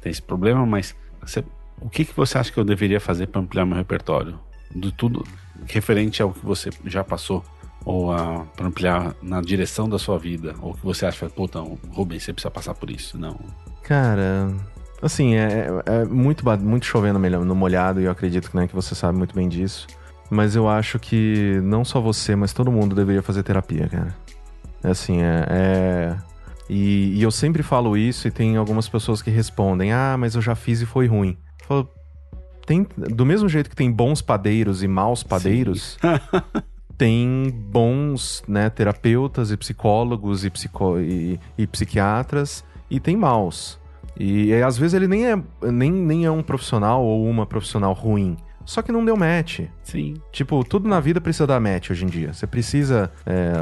A: tem esse problema, mas você, o que, que você acha que eu deveria fazer para ampliar meu repertório? Do tudo referente ao que você já passou, ou para ampliar na direção da sua vida, ou que você acha, puta, Rubens, você precisa passar por isso, não.
B: Cara, assim, é, é muito, muito chovendo no molhado e eu acredito né, que você sabe muito bem disso. Mas eu acho que não só você, mas todo mundo deveria fazer terapia, cara. É assim, é. é... E, e, eu sempre falo isso e tem algumas pessoas que respondem: Ah, mas eu já fiz e foi ruim. Eu falo, tem, do mesmo jeito que tem bons padeiros e maus padeiros, [LAUGHS] tem bons né, terapeutas e psicólogos e, psico, e, e psiquiatras e tem maus. E, e às vezes ele nem é, nem, nem é um profissional ou uma profissional ruim só que não deu match.
A: Sim.
B: Tipo, tudo na vida precisa dar match hoje em dia. Você precisa é,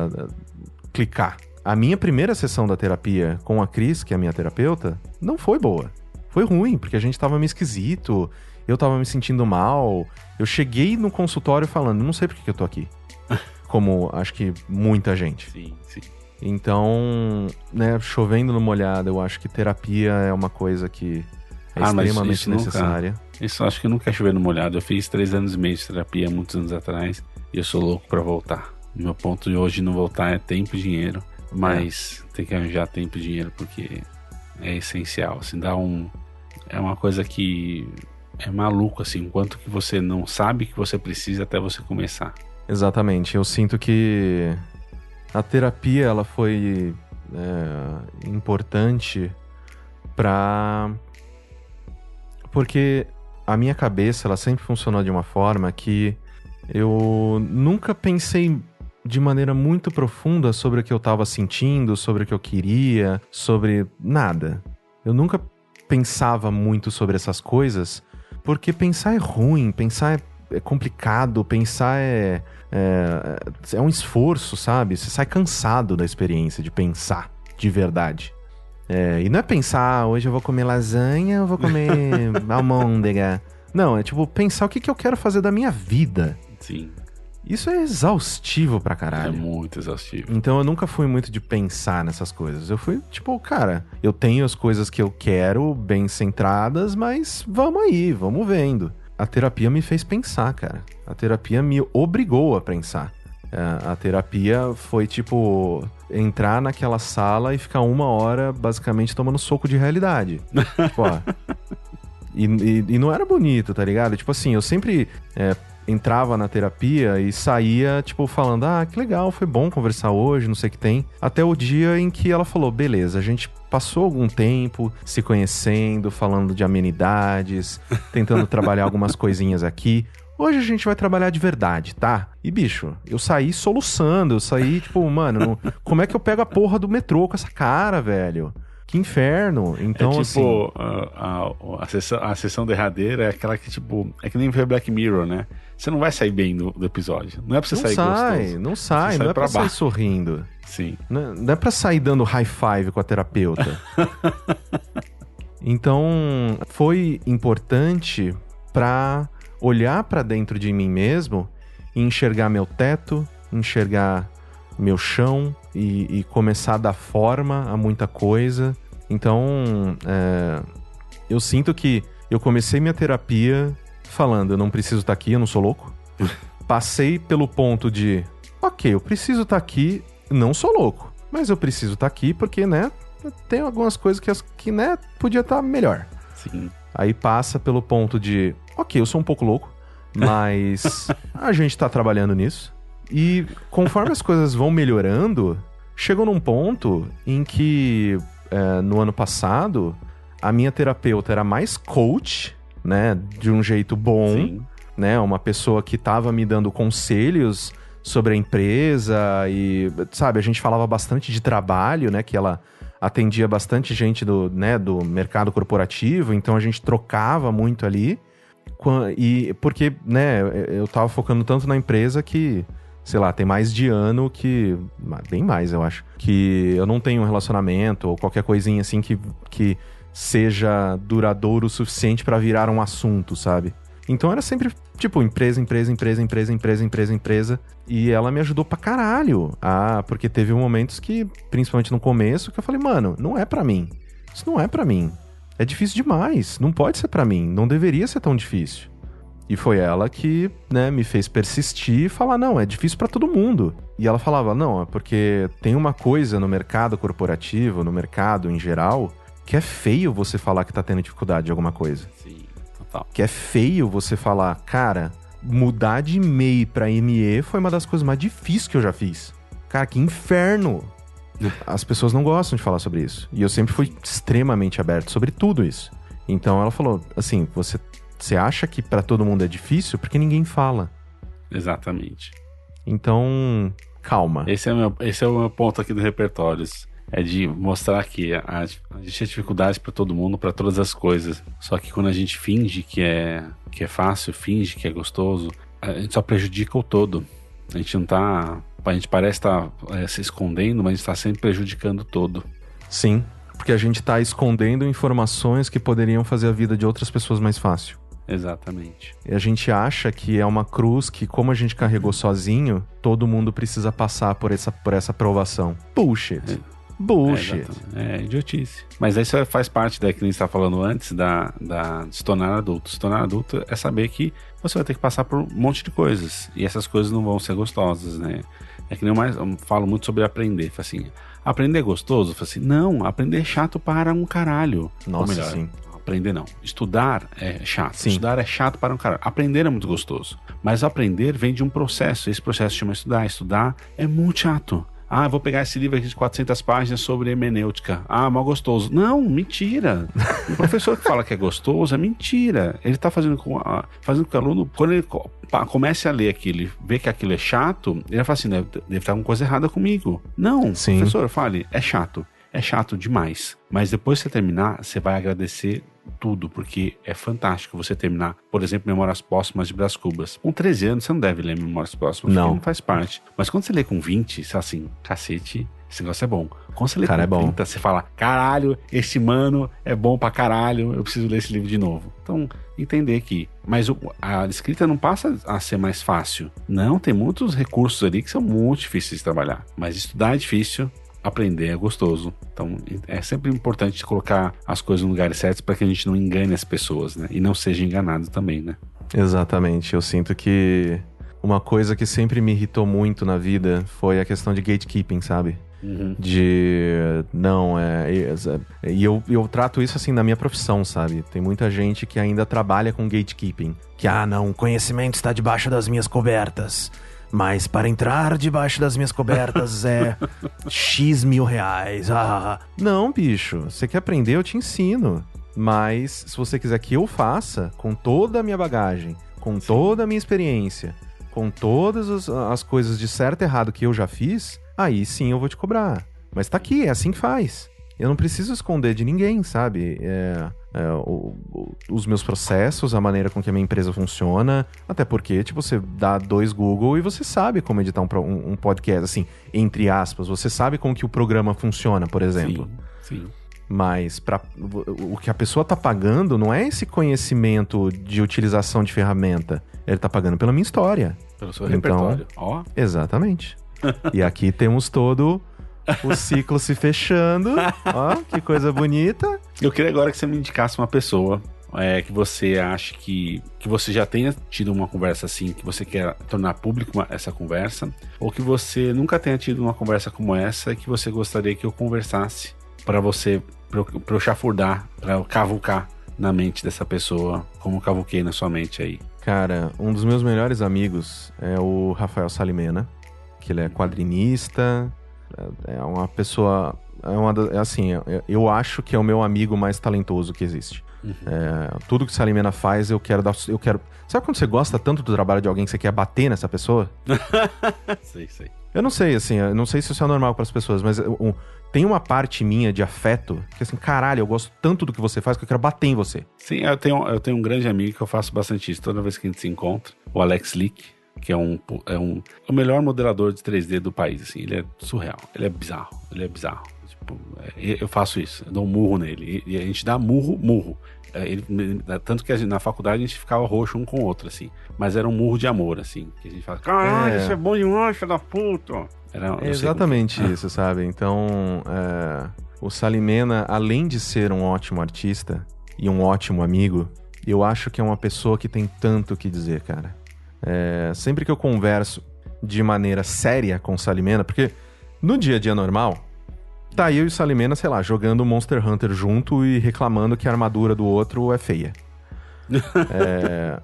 B: clicar. A minha primeira sessão da terapia com a Cris, que é a minha terapeuta, não foi boa. Foi ruim, porque a gente tava meio esquisito, eu tava me sentindo mal. Eu cheguei no consultório falando, não sei por que eu tô aqui. [LAUGHS] Como acho que muita gente.
A: Sim, sim.
B: Então, né, chovendo no molhado, eu acho que terapia é uma coisa que é ah, extremamente necessária.
A: Nunca, isso acho que nunca chover no molhado. Eu fiz três anos e meio de terapia muitos anos atrás e eu sou louco para voltar. Meu ponto de hoje não voltar é tempo e dinheiro, mas é. tem que arranjar tempo e dinheiro porque é essencial. Assim, dá um é uma coisa que é maluco assim, enquanto que você não sabe que você precisa até você começar.
B: Exatamente. Eu sinto que a terapia ela foi é, importante para porque a minha cabeça ela sempre funcionou de uma forma que eu nunca pensei de maneira muito profunda sobre o que eu estava sentindo, sobre o que eu queria, sobre nada. Eu nunca pensava muito sobre essas coisas, porque pensar é ruim, pensar é, é complicado, pensar é, é, é um esforço, sabe? Você sai cansado da experiência de pensar de verdade. É, e não é pensar, ah, hoje eu vou comer lasanha, eu vou comer [LAUGHS] almôndega. Não, é tipo pensar o que, que eu quero fazer da minha vida.
A: Sim.
B: Isso é exaustivo pra caralho.
A: É muito exaustivo.
B: Então eu nunca fui muito de pensar nessas coisas. Eu fui, tipo, cara, eu tenho as coisas que eu quero bem centradas, mas vamos aí, vamos vendo. A terapia me fez pensar, cara. A terapia me obrigou a pensar. É, a terapia foi tipo entrar naquela sala e ficar uma hora basicamente tomando soco de realidade. [LAUGHS] tipo, ó. E, e, e, não era bonito, tá ligado? Tipo assim, eu sempre é, entrava na terapia e saía, tipo, falando: ah, que legal, foi bom conversar hoje, não sei o que tem. Até o dia em que ela falou: beleza, a gente passou algum tempo se conhecendo, falando de amenidades, [LAUGHS] tentando trabalhar algumas coisinhas aqui. Hoje a gente vai trabalhar de verdade, tá? E bicho, eu saí soluçando, eu saí tipo, mano, como é que eu pego a porra do metrô com essa cara, velho? Que inferno. Então, é
A: tipo,
B: assim.
A: A, a, a, sessão, a sessão derradeira é aquela que, tipo, é que nem ver Black Mirror, né? Você não vai sair bem do, do episódio. Não é pra você
B: não
A: sair
B: sai,
A: gostoso.
B: Não sai, não sai é pra, pra sair sorrindo.
A: Sim.
B: Não, é, não é pra sair dando high five com a terapeuta. [LAUGHS] então, foi importante pra olhar para dentro de mim mesmo e enxergar meu teto, enxergar meu chão e, e começar a dar forma a muita coisa. Então, é, eu sinto que eu comecei minha terapia falando: eu não preciso estar tá aqui, eu não sou louco. [LAUGHS] Passei pelo ponto de: ok, eu preciso estar tá aqui, não sou louco, mas eu preciso estar tá aqui porque, né, tem algumas coisas que, que né, podia estar melhor.
A: Sim.
B: Aí passa pelo ponto de, ok, eu sou um pouco louco, [LAUGHS] mas a gente tá trabalhando nisso. E conforme as coisas vão melhorando, chegou num ponto em que é, no ano passado a minha terapeuta era mais coach, né, de um jeito bom, Sim. né, uma pessoa que tava me dando conselhos sobre a empresa e, sabe, a gente falava bastante de trabalho, né, que ela atendia bastante gente do, né, do mercado corporativo, então a gente trocava muito ali. E porque, né, eu tava focando tanto na empresa que, sei lá, tem mais de ano que. Bem mais, eu acho. Que eu não tenho um relacionamento ou qualquer coisinha assim que, que seja duradouro o suficiente para virar um assunto, sabe? Então era sempre Tipo, empresa, empresa, empresa, empresa, empresa, empresa, empresa. E ela me ajudou pra caralho. Ah, porque teve momentos que, principalmente no começo, que eu falei, mano, não é para mim. Isso não é para mim. É difícil demais. Não pode ser para mim. Não deveria ser tão difícil. E foi ela que, né, me fez persistir e falar: não, é difícil para todo mundo. E ela falava: não, é porque tem uma coisa no mercado corporativo, no mercado em geral, que é feio você falar que tá tendo dificuldade de alguma coisa.
A: Sim, total.
B: Que é feio você falar, cara, mudar de MEI pra ME foi uma das coisas mais difíceis que eu já fiz. Cara, que inferno! As pessoas não gostam de falar sobre isso. E eu sempre fui extremamente aberto sobre tudo isso. Então ela falou assim: você, você acha que para todo mundo é difícil? Porque ninguém fala.
A: Exatamente.
B: Então, calma.
A: Esse é o meu, esse é o meu ponto aqui do repertórios. É de mostrar que a, a gente tem dificuldades para todo mundo, para todas as coisas. Só que quando a gente finge que é, que é fácil, finge que é gostoso, a gente só prejudica o todo. A gente não tá. A gente parece estar tá, é, se escondendo, mas a gente está sempre prejudicando o todo.
B: Sim, porque a gente está escondendo informações que poderiam fazer a vida de outras pessoas mais fácil.
A: Exatamente.
B: E a gente acha que é uma cruz que, como a gente carregou sozinho, todo mundo precisa passar por essa, por essa provação. Bullshit.
A: É.
B: Bullshit.
A: É, é, idiotice. Mas isso faz parte da que a gente estava falando antes, da, da, de se tornar adulto. Se tornar adulto é saber que você vai ter que passar por um monte de coisas. E essas coisas não vão ser gostosas, né? É que nem eu, mais, eu falo muito sobre aprender. Assim, aprender é gostoso? Assim, não, aprender é chato para um caralho.
B: Nossa, melhor, sim.
A: Aprender não. Estudar é chato.
B: Sim.
A: Estudar é chato para um caralho. Aprender é muito gostoso. Mas aprender vem de um processo. Esse processo chama estudar. Estudar é muito chato. Ah, vou pegar esse livro aqui de 400 páginas sobre hermenêutica. Ah, mal gostoso. Não, mentira. O [LAUGHS] professor que fala que é gostoso é mentira. Ele está fazendo com, fazendo com que o aluno, quando ele comece a ler aquilo e ver que aquilo é chato, ele vai falar assim: deve, deve estar alguma coisa errada comigo. Não,
B: Sim.
A: professor, fale, é chato. É chato demais. Mas depois que você terminar, você vai agradecer tudo, porque é fantástico você terminar, por exemplo, Memórias Póstumas de Brás Cubas. Com 13 anos, você não deve ler Memórias Póstumas,
B: não.
A: não faz parte. Mas quando você lê com 20, você assim, cacete, esse negócio é bom. Quando você lê
B: Cara,
A: com
B: é
A: 30, você fala, caralho, esse mano é bom pra caralho, eu preciso ler esse livro de novo. Então, entender que. Mas a escrita não passa a ser mais fácil. Não, tem muitos recursos ali que são muito difíceis de trabalhar. Mas estudar é difícil, aprender é gostoso. Então é sempre importante colocar as coisas no lugar certo para que a gente não engane as pessoas, né? E não seja enganado também, né?
B: Exatamente. Eu sinto que uma coisa que sempre me irritou muito na vida foi a questão de gatekeeping, sabe?
A: Uhum.
B: De. Não, é. E eu, eu trato isso assim na minha profissão, sabe? Tem muita gente que ainda trabalha com gatekeeping. Que, ah, não, o conhecimento está debaixo das minhas cobertas. Mas para entrar debaixo das minhas cobertas [LAUGHS] é X mil reais. Ah. Não, bicho. Você quer aprender, eu te ensino. Mas se você quiser que eu faça, com toda a minha bagagem, com Sim. toda a minha experiência, com todas as, as coisas de certo e errado que eu já fiz, aí sim eu vou te cobrar. Mas tá aqui, é assim que faz. Eu não preciso esconder de ninguém, sabe? É, é, o, o, os meus processos, a maneira com que a minha empresa funciona. Até porque, tipo, você dá dois Google e você sabe como editar um, um, um podcast, assim, entre aspas. Você sabe como que o programa funciona, por exemplo.
A: Sim, sim.
B: Mas pra, o que a pessoa tá pagando não é esse conhecimento de utilização de ferramenta. Ele tá pagando pela minha história.
A: Pelo seu então, repertório. Ó.
B: Exatamente. [LAUGHS] e aqui temos todo o ciclo se fechando. [LAUGHS] Ó, que coisa bonita.
A: Eu queria agora que você me indicasse uma pessoa é, que você acha que, que você já tenha tido uma conversa assim, que você quer tornar público essa conversa, ou que você nunca tenha tido uma conversa como essa e que você gostaria que eu conversasse para você, para eu, eu chafurdar, para eu cavucar na mente dessa pessoa, como eu cavuquei na sua mente aí.
B: Cara, um dos meus melhores amigos é o Rafael Salimena, que ele é quadrinista, é, é uma pessoa. É uma, é assim, eu acho que é o meu amigo mais talentoso que existe. Uhum. É, tudo que Salimena faz, eu quero dar. Eu quero. Sabe quando você gosta tanto do trabalho de alguém que você quer bater nessa pessoa? [LAUGHS]
A: sei, sei.
B: Eu não sei, assim, eu não sei se isso é normal para as pessoas, mas um, tem uma parte minha de afeto que, assim, caralho, eu gosto tanto do que você faz que eu quero bater em você.
A: Sim, eu tenho, eu tenho um grande amigo que eu faço bastante isso toda vez que a gente se encontra, o Alex Leak que é um, é um é o melhor modelador de 3D do país, assim. Ele é surreal, ele é bizarro, ele é bizarro. Tipo, eu faço isso, eu dou um murro nele. E a gente dá murro, murro. É, ele, tanto que na faculdade a gente ficava roxo um com o outro, assim. Mas era um murro de amor, assim. Que a gente fala, caralho, é. isso é bom demais, filho da puta.
B: Era, é exatamente isso, sabe? Então, é, o Salimena, além de ser um ótimo artista e um ótimo amigo, eu acho que é uma pessoa que tem tanto o que dizer, cara. É, sempre que eu converso de maneira séria com o Salimena, porque no dia a dia normal, tá eu e o Salimena, sei lá, jogando Monster Hunter junto e reclamando que a armadura do outro é feia. [LAUGHS] é...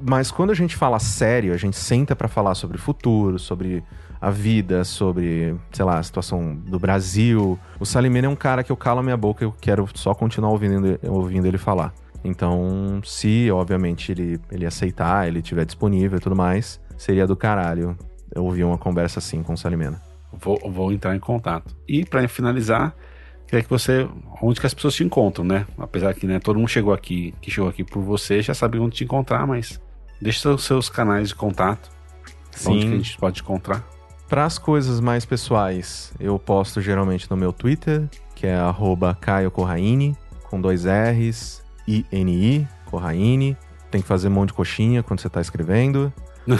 B: Mas quando a gente fala sério, a gente senta para falar sobre o futuro, sobre a vida, sobre, sei lá, a situação do Brasil. O Salimena é um cara que eu calo a minha boca e eu quero só continuar ouvindo, ouvindo ele falar. Então, se, obviamente, ele, ele aceitar, ele estiver disponível e tudo mais, seria do caralho eu ouvir uma conversa assim com o Salimena.
A: Vou, vou entrar em contato. E para finalizar, queria que você. Onde que as pessoas te encontram, né? Apesar que né, todo mundo chegou aqui, que chegou aqui por você, já sabe onde te encontrar, mas deixa os seus canais de contato. Sim. Onde que a gente pode encontrar.
B: Para as coisas mais pessoais, eu posto geralmente no meu Twitter, que é Caio Corraine, com dois R's, I-N-I, Corraine. Tem que fazer mão de coxinha quando você está escrevendo. [LAUGHS]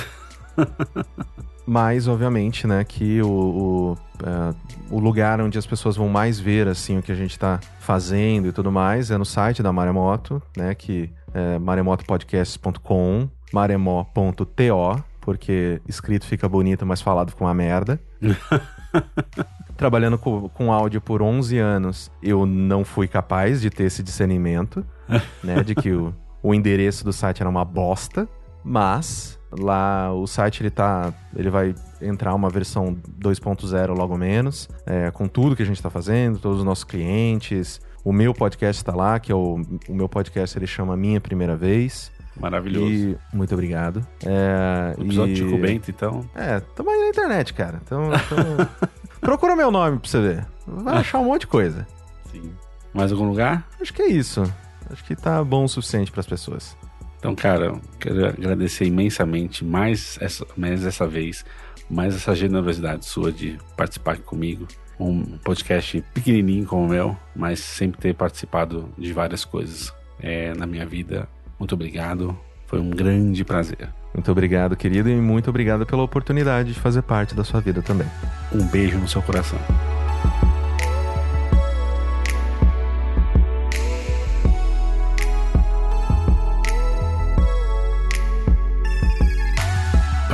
B: Mas, obviamente, né, que o, o, uh, o, lugar onde as pessoas vão mais ver, assim, o que a gente está fazendo e tudo mais é no site da Maremoto, né, que é maremotopodcast.com, maremó.to, porque escrito fica bonito, mas falado fica uma merda. [LAUGHS] Trabalhando com, com áudio por 11 anos, eu não fui capaz de ter esse discernimento, [LAUGHS] né, de que o, o endereço do site era uma bosta, mas Lá o site ele tá, ele vai entrar uma versão 2.0 logo menos, é, com tudo que a gente está fazendo, todos os nossos clientes. O meu podcast está lá, que é o, o meu podcast ele chama Minha Primeira Vez.
A: Maravilhoso.
B: E, muito obrigado. É,
A: o episódio e... Tico Bento, então.
B: É, tamo aí na internet, cara. Então, então... [LAUGHS] Procura meu nome pra você ver. Vai achar um monte de coisa.
A: Sim. Mais algum lugar?
B: Acho que é isso. Acho que tá bom o suficiente para as pessoas.
A: Então, cara, quero agradecer imensamente mais essa, mais essa vez, mais essa generosidade sua de participar aqui comigo. Um podcast pequenininho como o meu, mas sempre ter participado de várias coisas é, na minha vida. Muito obrigado. Foi um grande prazer.
B: Muito obrigado, querido, e muito obrigado pela oportunidade de fazer parte da sua vida também.
A: Um beijo no seu coração.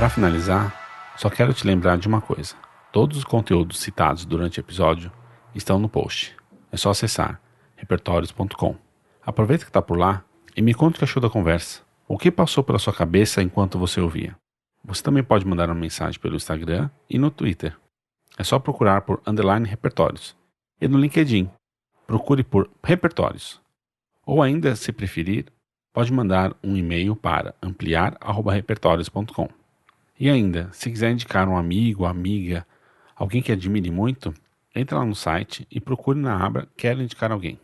A: Para finalizar, só quero te lembrar de uma coisa. Todos os conteúdos citados durante o episódio estão no post. É só acessar repertórios.com. Aproveita que está por lá e me conta o que achou da conversa. O que passou pela sua cabeça enquanto você ouvia? Você também pode mandar uma mensagem pelo Instagram e no Twitter. É só procurar por underline repertórios. E no LinkedIn, procure por repertórios. Ou ainda, se preferir, pode mandar um e-mail para ampliar.repertórios.com. E ainda, se quiser indicar um amigo, amiga, alguém que admire muito, entre lá no site e procure na aba Quero indicar alguém.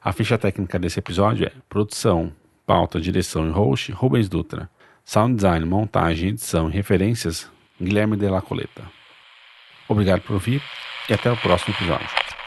A: A ficha técnica desse episódio é produção, pauta, direção e host, Rubens Dutra. Sound design, montagem, edição e referências, Guilherme de la Coleta. Obrigado por ouvir e até o próximo episódio.